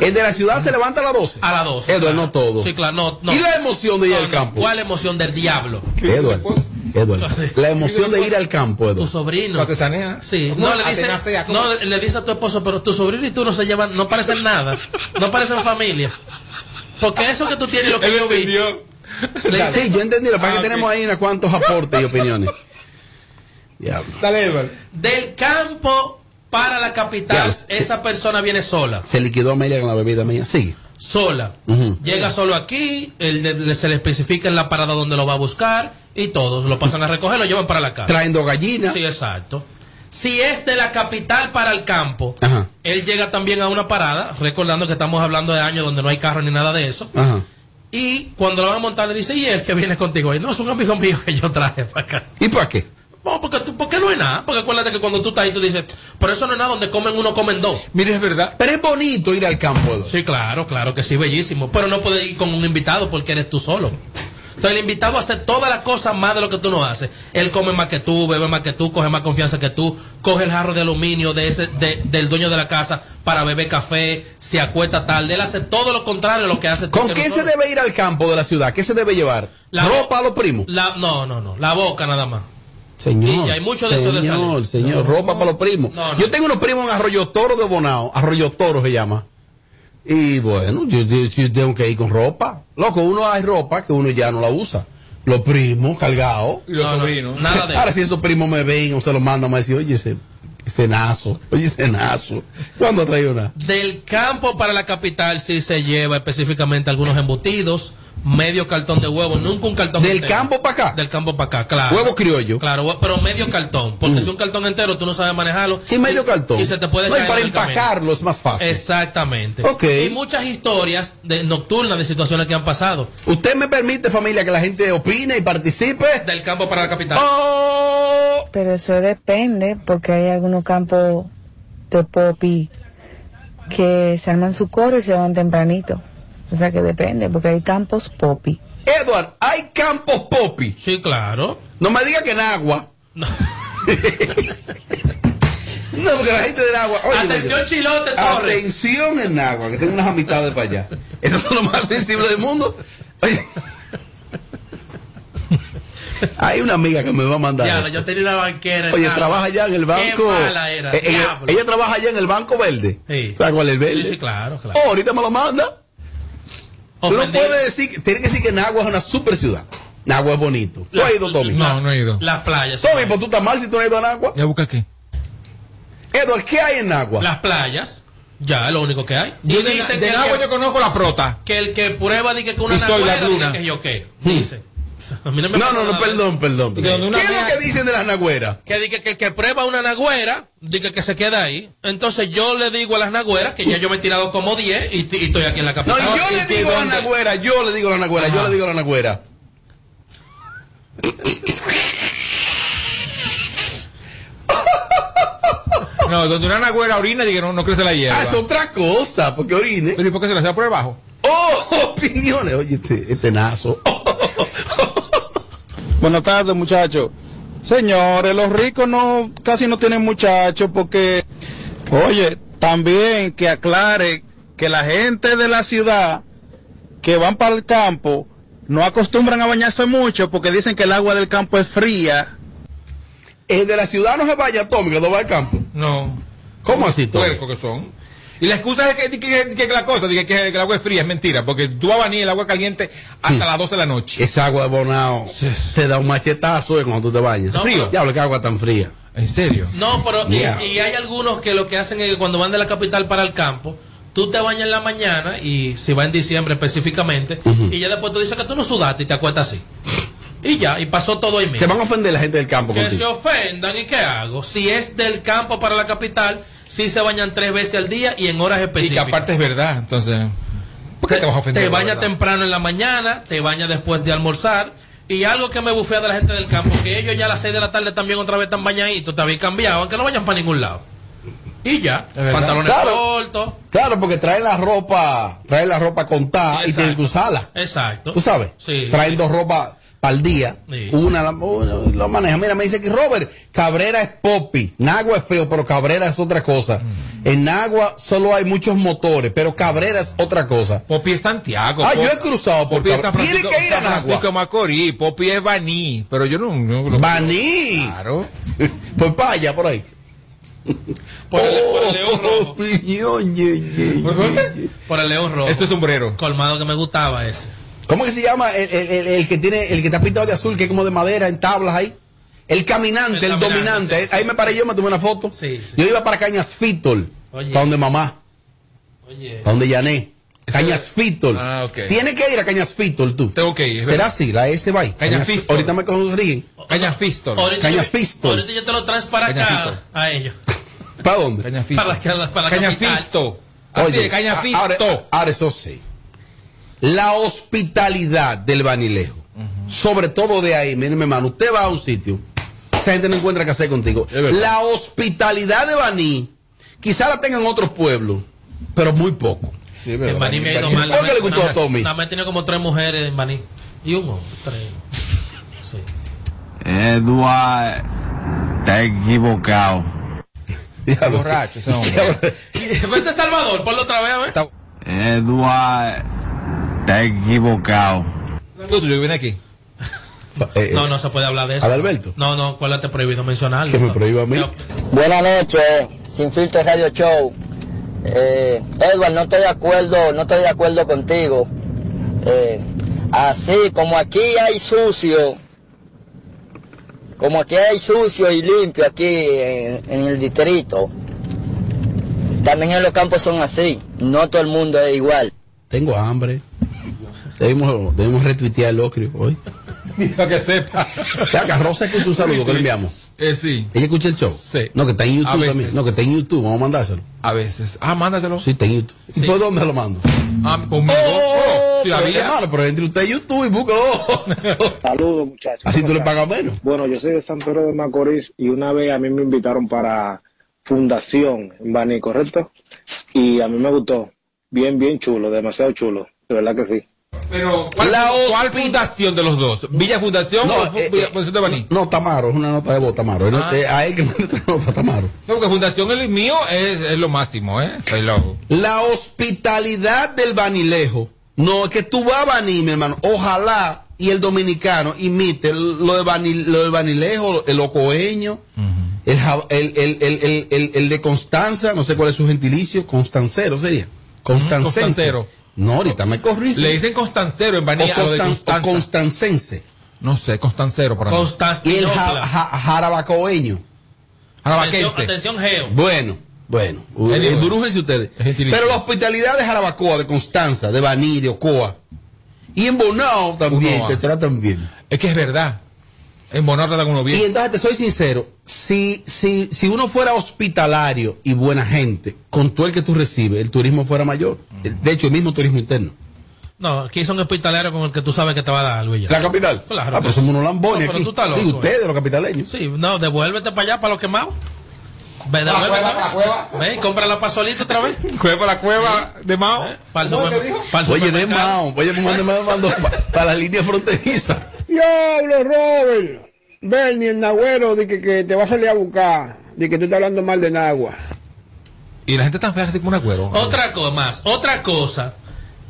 El de la ciudad se levanta a las 12. A las 12. Edward, no todo. Sí, claro, no, no. ¿Y la emoción de ir No, al campo? ¿Cuál emoción del diablo? Edward, Edward. La emoción de ir al campo, Tu Edward. sobrino. Artesanía. Sí, no le dice, no le dice a tu esposo, pero tu sobrino y tú no se llevan, no parecen nada, no parecen familia. Porque eso que tú tienes y lo que Él yo vi. le dice- Sí, yo entendí. Lo que Ah, tenemos ahí unos cuantos aportes y opiniones. Diablo. Dale, Edward. del campo para la capital, sí. esa persona viene sola. Se liquidó Amelia con la bebida mía. Sigue. sola. Llega solo aquí, el de- le- se le especifica en la parada donde lo va a buscar y todos lo pasan a recoger, lo llevan para la casa. Traen dos gallinas. Sí, exacto. Si es de la capital para el campo, Ajá. él llega también a una parada, recordando que estamos hablando de años donde no hay carro ni nada de eso. Ajá. Y cuando lo van a montar le dice, ¿y él que viene contigo? Y no, es un amigo mío que yo traje para acá. ¿Y para qué? No, porque, porque no es nada. Porque acuérdate que cuando tú estás ahí, tú dices, por eso no es nada donde comen uno, comen dos. Mire, es verdad. Pero es bonito ir al campo. Sí, claro, claro que sí, bellísimo. Pero no puedes ir con un invitado porque eres tú solo. Entonces el invitado hace todas las cosas más de lo que tú no haces. Él come más que tú, bebe más que tú, coge más confianza que tú, coge el jarro de aluminio de ese, de- del dueño de la casa para beber café, se acuesta tarde. Él hace todo lo contrario a lo que hace tú. ¿Con qué se debe ir al campo de la ciudad? ¿Qué se debe llevar? La- ¿Ropa a los primos? La- no, no, no. La boca nada más. Señor. Y hay mucho de eso de Señor, señor, ropa para los primos. No, no. Yo tengo unos primos en Arroyo Toro de Bonao. Arroyo Toro se llama. Y bueno, yo, yo- yo tengo que ir con ropa. Loco, uno hay ropa que uno ya no la usa. Los primos cargados. Y los No, no, sobrinos. nada de Ahora si esos primos me ven o se los mandan, me dicen, oye, ese, ese nazo, oye, ese nazo. ¿Cuándo trae una? Del campo para la capital sí se lleva específicamente algunos embutidos, medio cartón de huevo, nunca un cartón ¿Del entero. campo para acá? Del campo para acá, claro. Huevo criollo. Claro, pero medio cartón, porque Mm. si un cartón entero tú no sabes manejarlo. Sí, medio y- cartón. Y se te puede No, y caer para empacarlo es más fácil. Exactamente. Ok. Y muchas historias de nocturnas de situaciones que han pasado ¿Usted me permite, familia, que la gente opine y participe? del campo para la capital. ¡Oh! Pero eso depende, porque hay algunos campos de popi que se arman su coro y se van tempranito. O sea que depende, porque hay campos popi. Edward, ¿hay campos popi? Sí, claro. No me diga que en agua. No. porque la gente del agua. oye, Atención, oye, Chilote Torres. Atención en agua, que tengo unas amistades para allá. Esos son los más sensibles del mundo. Oye. Hay una amiga que me va a mandar. Ya, yo tenía una banquera. en Oye, trabaja allá en el banco. Qué mala era, Eh, ella, diablo. ella trabaja allá en el banco verde. Sí. ¿Sabes cuál es el verde? Sí, sí, claro, claro. Oh, ahorita me lo manda. Tú no puedes decir, tienes que decir que Nagua es una super ciudad. Nagua es bonito. ¿Tú has ido, Tommy? No, no he ido. Las playas. Tommy, pues tú estás mal si tú no has ido a Nagua. ¿Ya busca qué? Edward, ¿qué hay en Nagua? Las playas. Ya, es lo único que hay. Yo Y de, dicen de que el agua que- yo conozco la prota. que el que prueba dice que una Y soy la luna. que yo qué. Dice. No me No, no, no, perdón, perdón. ¿Qué es lo que dicen de las nagüeras? Que dice que el que prueba una nagüera, dice que se queda ahí. Entonces yo le digo a las nagüeras que ya yo me he tirado como 10 y, y estoy aquí en la No, capital. y yo le digo a la nagüera, yo le digo a la nagüera, yo le digo a la nagüera. No, donde una nagüera orina que no, no crece la hierba. Ah, es otra cosa, porque orine. Pero ¿y por qué se la hacía por debajo? Oh, opiniones. Oye, este, este nazo. Buenas tardes, muchachos. Señores, los ricos no casi no tienen muchachos porque, oye, también que aclare que la gente de la ciudad que van para el campo no acostumbran a bañarse mucho porque dicen que el agua del campo es fría. El de la ciudad no se vaya, Tommy, que no va al campo. No. ¿Cómo así, Tommy? Que son. Y la excusa es que, que, que- que la cosa, que, que el agua es fría, es mentira, porque tú vas a venir el agua caliente hasta las 12 de la noche. Esa agua de Bonao te da un machetazo cuando tú te bañas. No, Frío. Diablo, qué agua tan fría. ¿En serio? No, pero y- Yeah. y, hay algunos que lo que hacen es que cuando van de la capital para el campo, tú te bañas en la mañana y si va en diciembre específicamente, y ya después tú dices que tú no sudaste y te acuestas así. Y ya, y pasó todo ahí mismo. Se van a ofender la gente del campo que se ofendan y qué hago. Si es del campo para la capital, sí se bañan tres veces al día y en horas Y que específicas. aparte es verdad, entonces. ¿Por qué te vas a ofender? Te la bañas verdad? temprano en la mañana, te bañas después de almorzar. Y algo que me bufea de la gente del campo, que ellos ya a las 6 de la tarde también otra vez están bañaditos, te habían cambiado, aunque no vayan para ningún lado. Y ya, pantalones Claro. cortos. Claro, porque traen la ropa, traen la ropa contada y tienen que usarla. Exacto. ¿Tú sabes? Sí. Traen dos ropas para el día. Sí. Una, lo maneja. Mira, me dice que Robert, Cabrera es popi. Nagua es feo, pero Cabrera es otra cosa. Mm. En Nagua solo hay muchos motores, pero Cabrera es otra cosa. Popi es Santiago. Ah, Pop- yo he cruzado por Cabrera. Tiene Francisco, que ir a Francisco Nagua. de Macorís. Popi es Baní. Pero yo no. no lo- Baní. Claro. Pues para allá, por ahí. Por el, por el león rojo. ¿Por Por el león rojo. Este es sombrero. Colmado que me gustaba ese. ¿Cómo que se llama el, el- el- el que tiene, el que está pintado de azul, que es como de madera en tablas ahí? El caminante, El el, caminante, dominante. sí, Ahí me paré yo, me tomé una foto. Sí, sí. Yo iba para Cañas Fitol, Oye. para donde mamá, Oye. para donde Yané. Cañas Fitol. Ah, ok. Tienes que ir a Cañas Fitol tú. Tengo que ir. ¿Será así? La S va ahí. Cañas Fitol. Ahorita me consiguen. Caña Fistol. Ahorita Caña yo- Fistol. Ahorita yo te lo traes para Caña acá, Fistol. a ellos. ¿Para dónde? Caña Fistol. Para, para la Caña capital. Fisto. Así de Caña a- Fisto. Ahora, ahora eso sí. La hospitalidad del Banilejo. Sobre todo de ahí, miren, mi hermano, usted va a un sitio, esa gente no encuentra qué hacer contigo. La hospitalidad de Baní, quizá la tengan en otros pueblos, pero muy poco. Sí. En Baní me ha ido mal. ¿Por qué le gustó a Tommy? Nada más he tenido como tres mujeres en Baní. Y un hombre. Tres. Sí. Edward, está equivocado. Está borracho ese hombre. Pues es Salvador, ponlo otra vez, a ver. Edward, está equivocado. Tú, tú, ven aquí. Eh, No, no se puede hablar de eso. Adalberto. No, no, ¿cuál te prohibido mencionarlo? Que me prohíba a mí. Buenas noches, sin filtro radio show. Eh, Edward, no estoy de acuerdo, no estoy de acuerdo contigo. Eh, así como aquí hay sucio, como aquí hay sucio y limpio aquí en, en el distrito, también en los campos son así. No todo el mundo es igual. Tengo hambre. Debemos, debemos retuitear el ocrio hoy. Para que sepa. Ya, que Rosa escucha un saludo que le enviamos. Eh, sí. ¿Ella escucha el show? Sí. No, que está en YouTube también. No, que está en YouTube. Vamos a mandárselo. A veces. Ah, mándaselo. Sí, está en YouTube. ¿Y por dónde lo mando? Ah, conmigo. Oh, sí, pero, había. hermano, pero entre usted y YouTube y búscalo. Saludos, muchachos. Así ¿Cómo tú le pagas menos. Bueno, yo soy de San Pedro de Macorís y una vez a mí me invitaron para Fundación en Baní, ¿correcto? y a mí me gustó. Bien, bien chulo, demasiado chulo, de verdad que sí. Pero, ¿cuál, cuál fundación de los dos? ¿Villa Fundación o fu- eh, Villa eh, Fundación de Baní? No, Tamaro, es una nota de voz, Tamaro. Ah. Eh, A él que me otra nota, Tamaro. No, porque Fundación el mío es, es lo máximo, ¿eh? La hospitalidad del Banilejo. No, es que tú vas a Baní, mi hermano. Ojalá y el dominicano imite lo de, Bani- lo de Banilejo, el ocoeño, el, el, el, el, de Constanza, no sé cuál es su gentilicio, Constancero sería. Constancero. No, ahorita me corrí. Le dicen Constancero en Baní o, Constan- o. Constancense. No sé, Constancero para mí. Y el ja- ja- jarabacoeño. Atención, atención, Geo. Bueno, bueno. Eh, Durújense ustedes. Pero la hospitalidad de Jarabacoa, de Constanza, de Baní, de Ocoa. Y en Bonao también, Uno te tratan bien. Es que es verdad. En uno bien. Y entonces te soy sincero, si, si, si uno fuera hospitalario y buena gente, con todo el que tú recibes, el turismo fuera mayor. De hecho, el mismo turismo interno. No, aquí son hospitalarios con el que tú sabes que te va a dar algo ya. ¿La capital? Claro. Ah, pero somos unos lambones No, pero aquí. tú estás loco, Digo, eh. ustedes, los capitaleños. Sí, no, devuélvete para allá, para los quemados. Ve, la cueva, la cueva. Ven, compra la pasolita otra vez. Cueva la cueva de Mao. El Oye, de. Mao, oye, me mandó para la línea fronteriza. Diablo, Robert. Bernie, el nagüero, de que, que te va a salir a buscar. De que tú estás hablando mal de Nagua. Y la gente tan fea así como un agüero. Otra cosa más, otra cosa.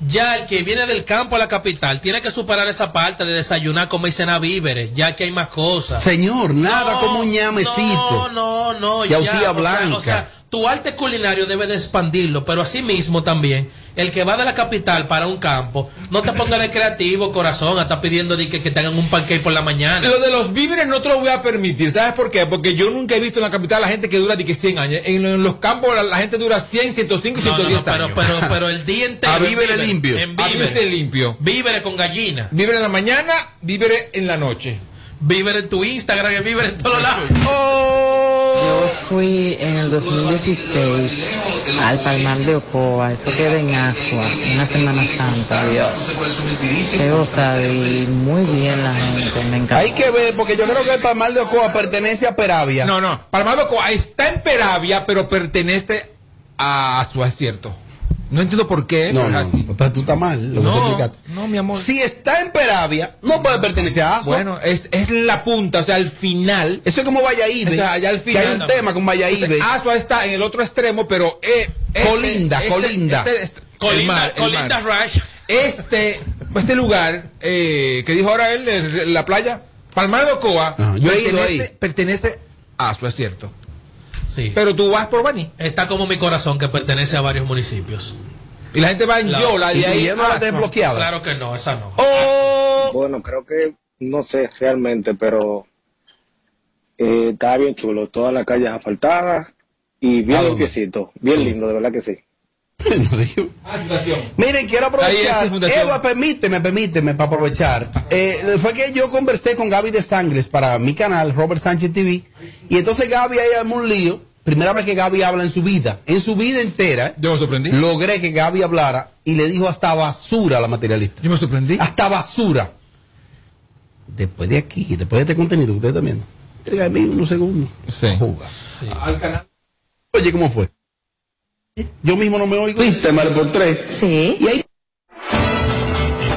Ya el que viene del campo a la capital tiene que superar esa parte de desayunar, comer y cenar víveres, ya que hay más cosas. Señor, nada No, como un ñamecito. No, no, no. Yautía ya, o sea, blanca. O sea, tu arte culinario debe de expandirlo, pero así mismo también, el que va de la capital para un campo, no te pongas de creativo, corazón, a estar pidiendo de que, que te hagan un pancake por la mañana. Lo de los víveres no te lo voy a permitir. ¿Sabes por qué? Porque yo nunca he visto en la capital la gente que dura de que 100 años. En, en los campos la, la gente dura 100, 105 y No, no, 110 no, pero, años. pero, pero el día entero. A víveres limpio. En A víveres. víveres limpio. Víveres con gallina. Víveres en la mañana, víveres en la noche. Víveres en tu Instagram, y víveres en todos lados. Yo fui en el 2016 al Palmar de Ocoa, eso queda en Asua, una Semana Santa, Dios. Qué gozada y muy bien la gente, me encantó. Hay que ver, porque yo creo que el Palmar de Ocoa pertenece a Peravia. No, no. Palmado Coa está en Peravia, pero pertenece a Asua, es cierto. No entiendo por qué. No, no, así. entonces tú estás mal, lo que No, te explicaste. no, mi amor. Si está en Peravia, no puede pertenecer a Asua. Bueno, es, es la punta, o sea, al final. Eso es como Valladolid. O sea, allá al Que final. hay un tema con Valladolid. Asua está en el otro extremo, pero. eh, este- Colinda, colinda. este- Colinda- el mar, el Colinda mar. Ranch. Este, este lugar, eh, que dijo ahora él, la playa, Palmar de Ocoa, Ajá, yo he ido pertenece, ahí. pertenece a Asua, es cierto. Sí. Pero tú vas por Baní. Está como mi corazón que pertenece a varios municipios. Y la gente va en La- Yola, de ahí. incluyendo a las Asua. desbloqueadas. Claro que no, esa no. Oh, Bueno, creo que, no sé realmente, pero eh, está bien chulo. Todas las calles asfaltadas y bien ¿A dónde? limpiecito. Bien lindo, de verdad que sí. Miren, quiero aprovechar. Edward, permíteme, permíteme, para aprovechar. Eh, fue que yo conversé con Gaby de Sangres para mi canal, Robert Sánchez TV. Y entonces Gaby ahí armó un lío. Primera vez que Gaby habla en su vida. En su vida entera. Yo me sorprendí. Logré que Gaby hablara y le dijo hasta basura a la materialista. Yo me sorprendí. Hasta basura. Después de aquí, después de este contenido que ustedes están viendo. Unos segundos. Sí. Juga. Al canal. Oye, ¿cómo fue? Yo mismo no me oigo. Viste, Mario, por tres. Sí. Y ahí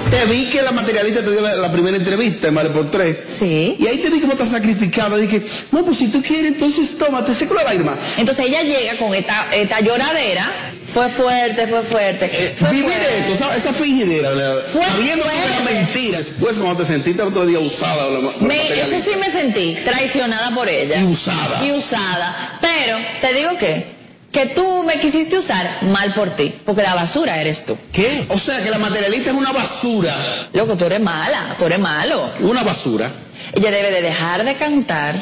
te vi que la materialista te dio la, la primera entrevista, Mario, por tres. Sí. Y ahí te vi como está sacrificada. Dije, no, pues si tú quieres, entonces tómate, seco la lágrima. Entonces ella llega con esta, esta lloradera. Fue fuerte, fue fuerte. Fue Vivir fuerte. eso, esa, esa fingidera, Fue sabiendo que era fuerte. mentira. Después, cuando te sentiste el otro día usada, la, la Me- eso sí me sentí traicionada por ella. Y usada. Y usada. Pero, te digo que, que tú me quisiste usar mal por ti. Porque la basura eres tú. ¿Qué? O sea, que la materialista es una basura. Loco, tú eres mala, tú eres malo. Una basura. Ella debe de dejar de cantar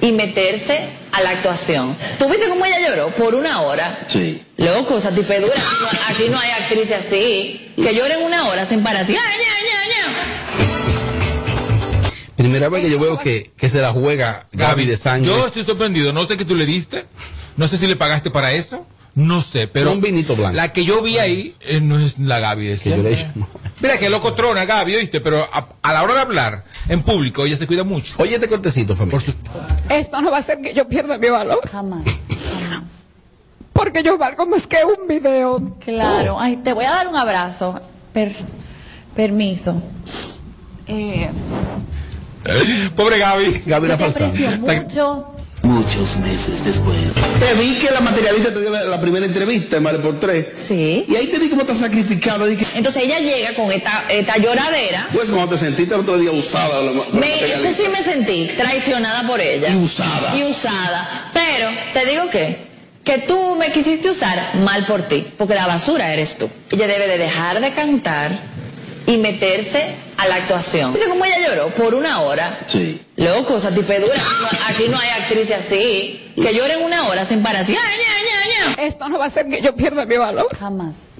y meterse a la actuación. ¿Tú viste cómo ella lloró? Por una hora. Sí. Loco, esa tipedura. Aquí no, aquí no hay actrices así. Que lloren una hora sin parar así. Primera vez que yo veo que, que se la juega Gaby de Sangres. Yo estoy sorprendido. No sé qué tú le diste. No sé si le pagaste para eso. No sé, pero. Un vinito blanco. La que yo vi ahí eh, no es la Gaby de Que yo le he siempre. hecho. Mira que loco trona Gaby, ¿oíste? Pero a, a la hora de hablar en público ella se cuida mucho. Oye, este cortecito, familia. Esto no va a hacer que yo pierda mi valor. Jamás. Porque yo valgo más que un video. Claro. Ay, te voy a dar un abrazo. Per- permiso. Eh, Pobre Gaby. Gaby aprecio mucho. Muchos meses después. Te vi que la materialista te dio la, la primera entrevista en Vale por Tres. Sí. Y ahí te vi cómo estás sacrificada. Dije, Entonces ella llega con esta, esta lloradera. pues cuando te sentiste el otro día usada. Me, eso sí me sentí traicionada por ella. Y usada. Y usada. Pero, te digo que, que tú me quisiste usar mal por ti, porque la basura eres tú. Ella debe de dejar de cantar y meterse a la actuación. ¿Viste cómo ella lloró? Por una hora. Sí. Loco, esa tipedura. No, aquí no hay actrices así. Que lloren una hora sin parar así. ¡Ay, ña, ña, ña! Esto no va a hacer que yo pierda mi valor. Jamás.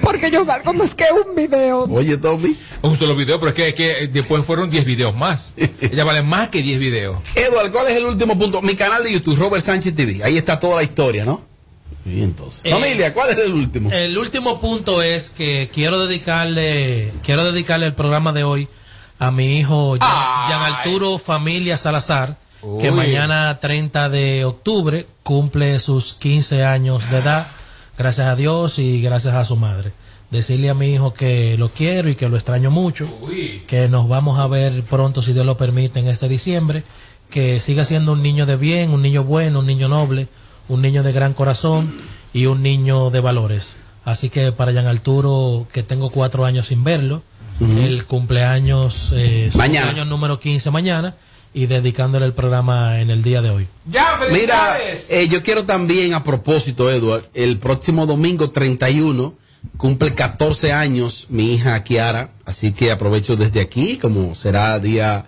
Porque yo valgo más que un video. Oye, Tommy. Un solo video, pero es que, es que después fueron 10 videos más. Ella vale más que 10 videos. Eduardo, ¿cuál es el último punto? Mi canal de YouTube, Robert Sánchez TV. Ahí está toda la historia, ¿no? Y entonces. Eh, Familia, ¿cuál es el último? El último punto es que quiero dedicarle, quiero dedicarle el programa de hoy a mi hijo Gian Arturo Familia Salazar, que mañana 30 de octubre cumple sus 15 años de edad, gracias a Dios y gracias a su madre. Decirle a mi hijo que lo quiero y que lo extraño mucho, que nos vamos a ver pronto si Dios lo permite en este diciembre, que siga siendo un niño de bien, un niño bueno, un niño noble, un niño de gran corazón y un niño de valores. Así que para Gian Arturo, que tengo cuatro años sin verlo, El cumpleaños, eh, Mañana. cumpleaños número 15 mañana y dedicándole el programa en el día de hoy. ¡Ya, Mira, eh, yo quiero también, a propósito, Edward, el próximo domingo 31 cumple 14 años mi hija Kiara, así que aprovecho desde aquí, como será día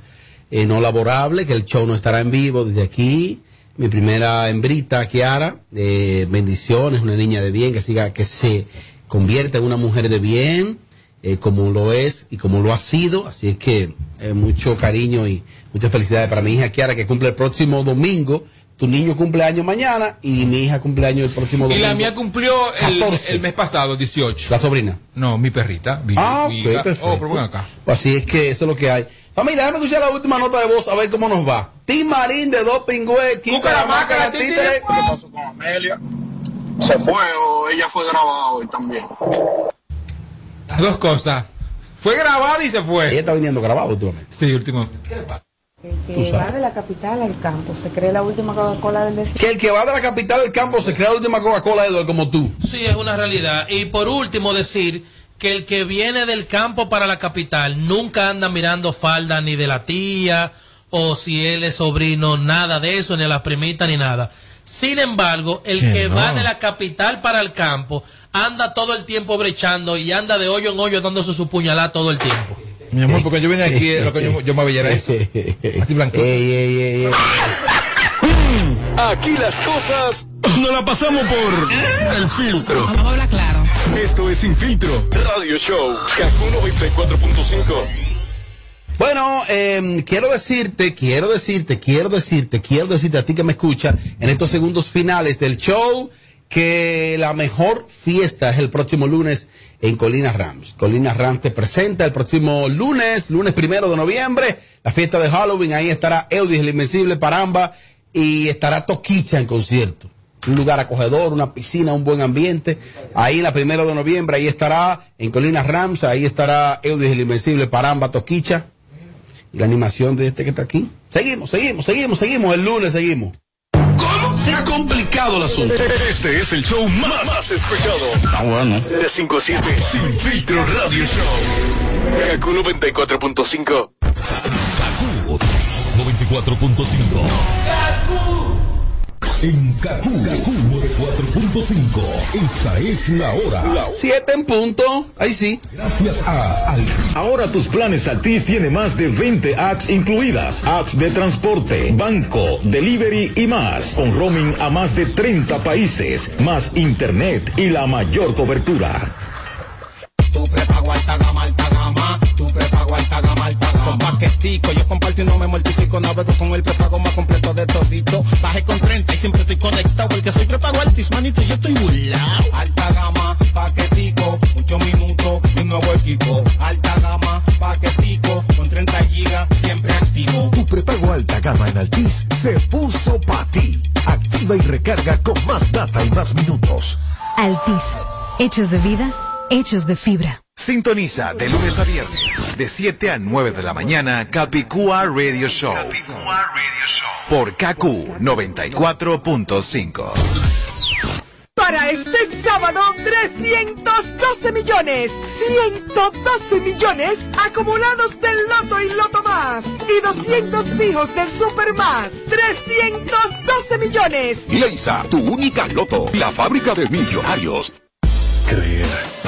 eh, no laborable, que el show no estará en vivo desde aquí. Mi primera hembrita, Kiara, eh, bendiciones, una niña de bien, que siga, que se convierta en una mujer de bien, eh, como lo es y como lo ha sido. Así es que eh, mucho cariño y muchas felicidades para mi hija Kiara, que cumple el próximo domingo. Tu niño cumple años mañana y mi hija cumple años el próximo Y domingo. la mía cumplió el, 14. el mes pasado, 18. La sobrina. No, mi perrita. mi- Ah, mi ok, hija. perfecto. Oh, pero acá. Pues así es que eso es lo que hay. Familia, déjame escuchar la última nota de voz a ver cómo nos va. Tim Marín de Dos Pingües, la Títere. ¿Qué pasó con Amelia? ¿Se fue o ella fue grabada hoy también? Las dos cosas. Fue grabada y se fue. Ella está viniendo grabado últimamente. Sí, último. Tú Que sabes. va de la capital al campo, se cree la última Coca-Cola del desierto. Que el que va de la capital del campo se crea la última Coca-Cola, Eduardo, como tú. Sí, es una realidad. Y por último decir que el que viene del campo para la capital nunca anda mirando falda ni de la tía o si él es sobrino, nada de eso, ni a las primitas ni nada. Sin embargo, el Que que no. va de la capital para el campo anda todo el tiempo brechando y anda de hoyo en hoyo dándose su puñalada todo el tiempo. Mi amor, porque yo vine aquí, lo que yo, yo me veía era eso. Así blanquito. Aquí las cosas no la pasamos por el filtro. Vamos a hablar claro. Esto es Sin Filtro Radio Show. Kaku 94.5. Bueno, eh, quiero decirte, quiero decirte, quiero decirte, quiero decirte a ti que me escucha en estos segundos finales del show que la mejor fiesta es el próximo lunes en Colinas Rams. Colinas Rams te presenta el próximo lunes, lunes primero de noviembre, la fiesta de Halloween. Ahí estará Eudis el Invencible Paramba y estará Toquicha en concierto. Un lugar acogedor, una piscina, un buen ambiente. Ahí la primero de noviembre, ahí estará en Colinas Rams, ahí estará Eudis el Invencible Paramba Toquicha y la animación de este que está aquí. Seguimos, seguimos, seguimos, seguimos. El lunes seguimos. ¿Cómo? Se ha complicado el asunto. Este es el show más, más escuchado. Ah, bueno. De 5 a 7. Sin Filtro Radio Show. Kaku 94.5. 94.5. En Kaku, Kaku 4.5. Esta es la hora. Siete en punto. Ahí sí. Gracias a Al. Ahora tus planes Altis tiene más de 20 apps incluidas. Apps de transporte, banco, delivery y más. Con roaming a más de 30 países. Más internet y la mayor cobertura. Con paquetico, yo comparto y no me mortifico. Navego con el prepago más completo de todito. Bajé con 30 y siempre estoy conectado. Porque soy prepago altis, manito, yo estoy burlao. Alta gama, paquetico, mucho minuto y un nuevo equipo. Alta gama, paquetico, con 30 gigas, siempre activo. Tu prepago alta gama en Altis se puso para ti. Activa y recarga con más data y más minutos. Altis. Hechos de vida, hechos de fibra. Sintoniza de lunes a viernes, de 7 a 9 de la mañana, Capicúa Radio Show. Por KQ 94.5. Para este sábado, 312 millones, 112 millones acumulados del Loto y Loto Más y 200 fijos del Super Más, 312 millones. Leisa, tu única loto, la fábrica de millonarios. Creer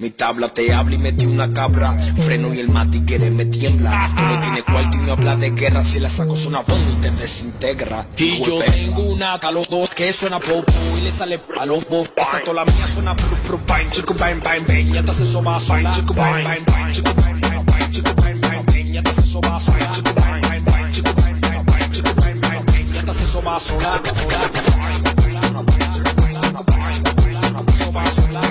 Mi tabla te habla y metí una cabra. Freno y el matiquere me tiembla. Tú no tienes cuarto y me habla de guerra. Si la saco suena bomba y te desintegra. Y yo tengo una dos que suena popo y le sale a los. Esa toda la mía suena pru pru bang, chico bang bang bang. Ya te hace soba sola. Chico bang bang bang, chico bang bang bang, chico bang bang bang. Ya te hace soba sola. Chico bang bang bang, chico bang bang bang, chico bang bang bang. Ya te hace soba sola. sin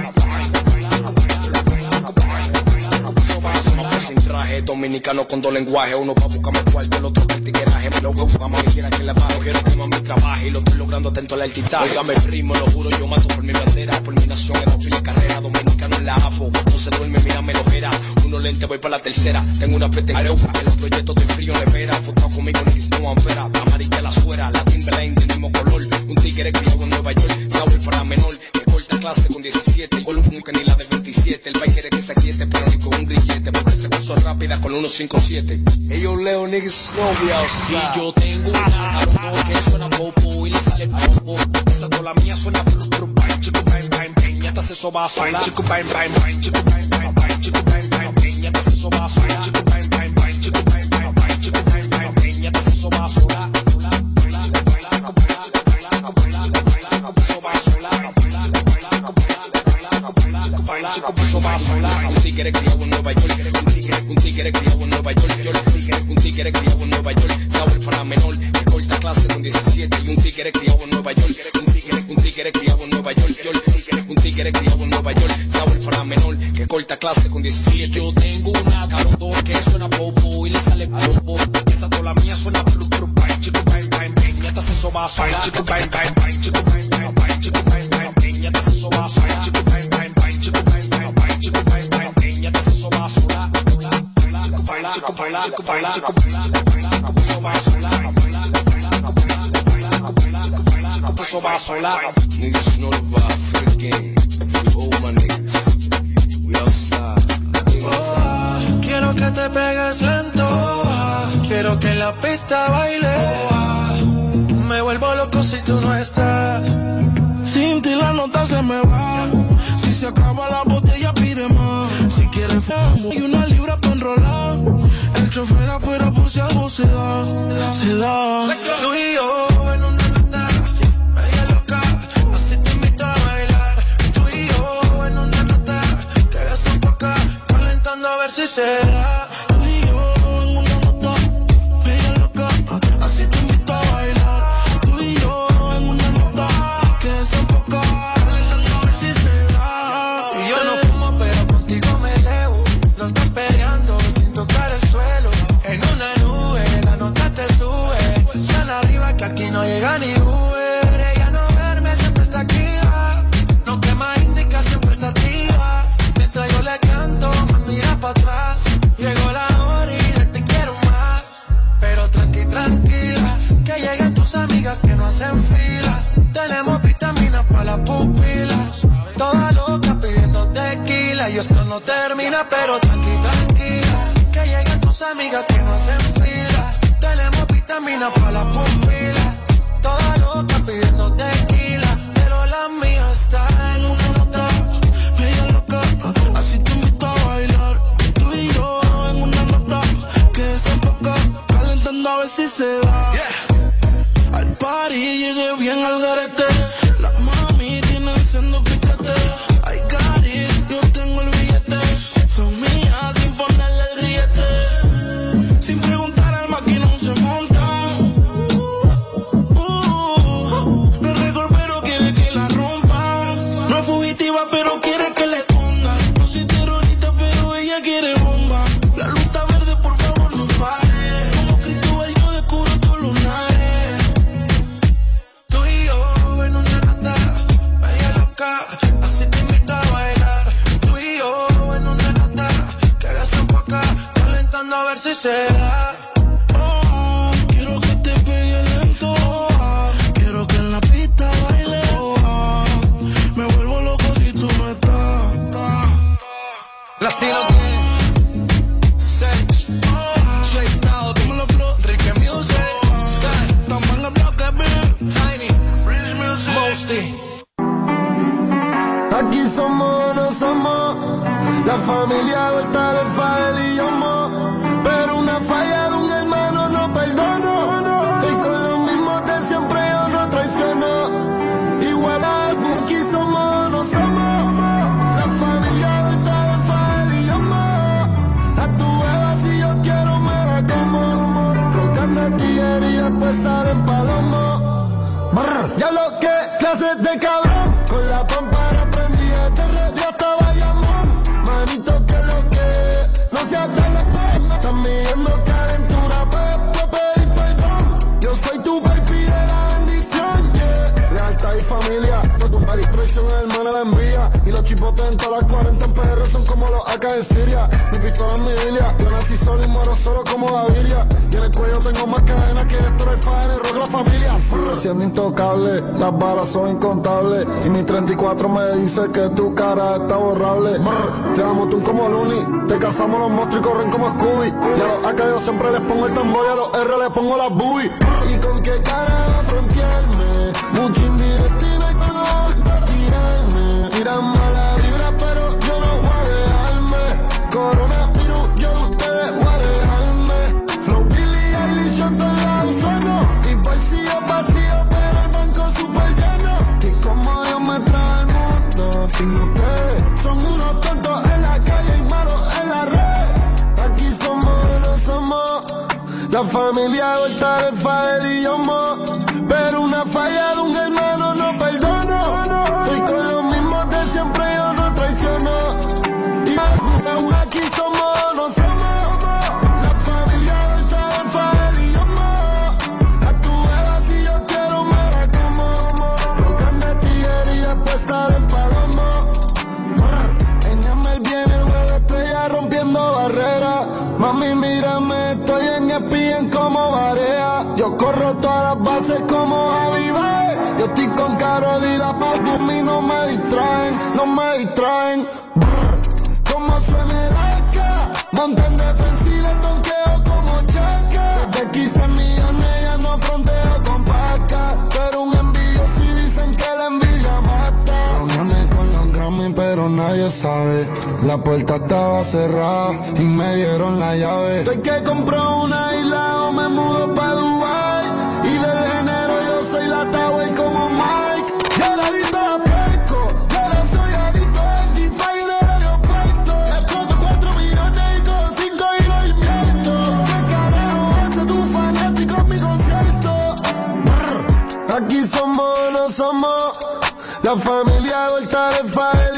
Dominicano con dos lenguajes. Uno pa' buscarme cuarto, el otro para tigueraje. Me lo veo jugamos que quiera que le bajo Quiero que mi trabaje. Y lo estoy logrando atento al altitaje. Óigame primo, lo juro, yo mato por mi bandera. Por mi nación, en la fila carrera. Dominicano en la APO, no se duerme, mírame lo ojera Uno lente, voy para la tercera. Tengo una pretensión, en los proyectos de frío nevera Enfocado conmigo, ni no ampera Amarilla la suera, la Timberline del mismo color. Un tigre criado en Nueva York Sauer para menor, que corta clase con 17 Con un nunca ni la de 27 El país quiere que se aquiete, pero ni con un grillete Porque se puso con 157 Ellos leo niggas novia, o sea Y yo tengo una cabrón que suena popo y le sale popo Esa toda la mía suena bang, chico bang bang bang Ya te hace soba sola, chico bang bang bang, chico bang bang bang, chico bang bang bang Ya te hace soba sola, chico bang bang bang, chico bang bang bang, chico bang bang bang Ya te hace soba sola Un tigre criado en Nueva York, un tigre criado en Nueva York, un tigre criado en Nueva York, Sauer para menor, que corta clase con 17 y un tigre criado en Nueva York, un tigre criado en Nueva York, un tigre criado en Nueva York, Sauer para menor, que corta clase con 17. Yo tengo una cabrón que suena popo y le sale popo, esa toda la mía suena blu blu chico bang bang bang, ya te hace soba sola, chico bang bang bang, chico bang bang bang, chico bang bang bang, ya te hace soba sola, chico bang, Quiero que te pegues lento. quiero que en la pista baile. me vuelvo loco si tú no estás. Sin ti la nota se me va. Si se acaba la botella, Si quieres fumo y una libra para enrolar. El chofer afuera por si algo se da. Se da. Tú y yo en una nota. Media loca. Así te invito a bailar. Tú y yo en una nota. Que desemboca. Calentando a ver si se da. Esto no termina, pero tranqui, tranquila. Que lleguen tus amigas que no hacen fila. Tenemos vitaminas para las pupilas. Toda loca pidiendo al tambor y a los R le pongo las boobies. ¿Y con qué cara va a frontearme? Mucho indirectiva familia La puerta estaba cerrada y me dieron la llave. Estoy que compró una isla o me mudo pa' Dubai. Y de género yo soy la Tawe como Mike. Y ahora adicto a Pesco, y ahora soy adicto a X-Fire en el aeropuerto. Exploto cuatro millones y con cinco y lo invierto. ¿Qué carajo hace tu fanático mi concierto? Aquí somos, no somos la familia vuelta de Fire.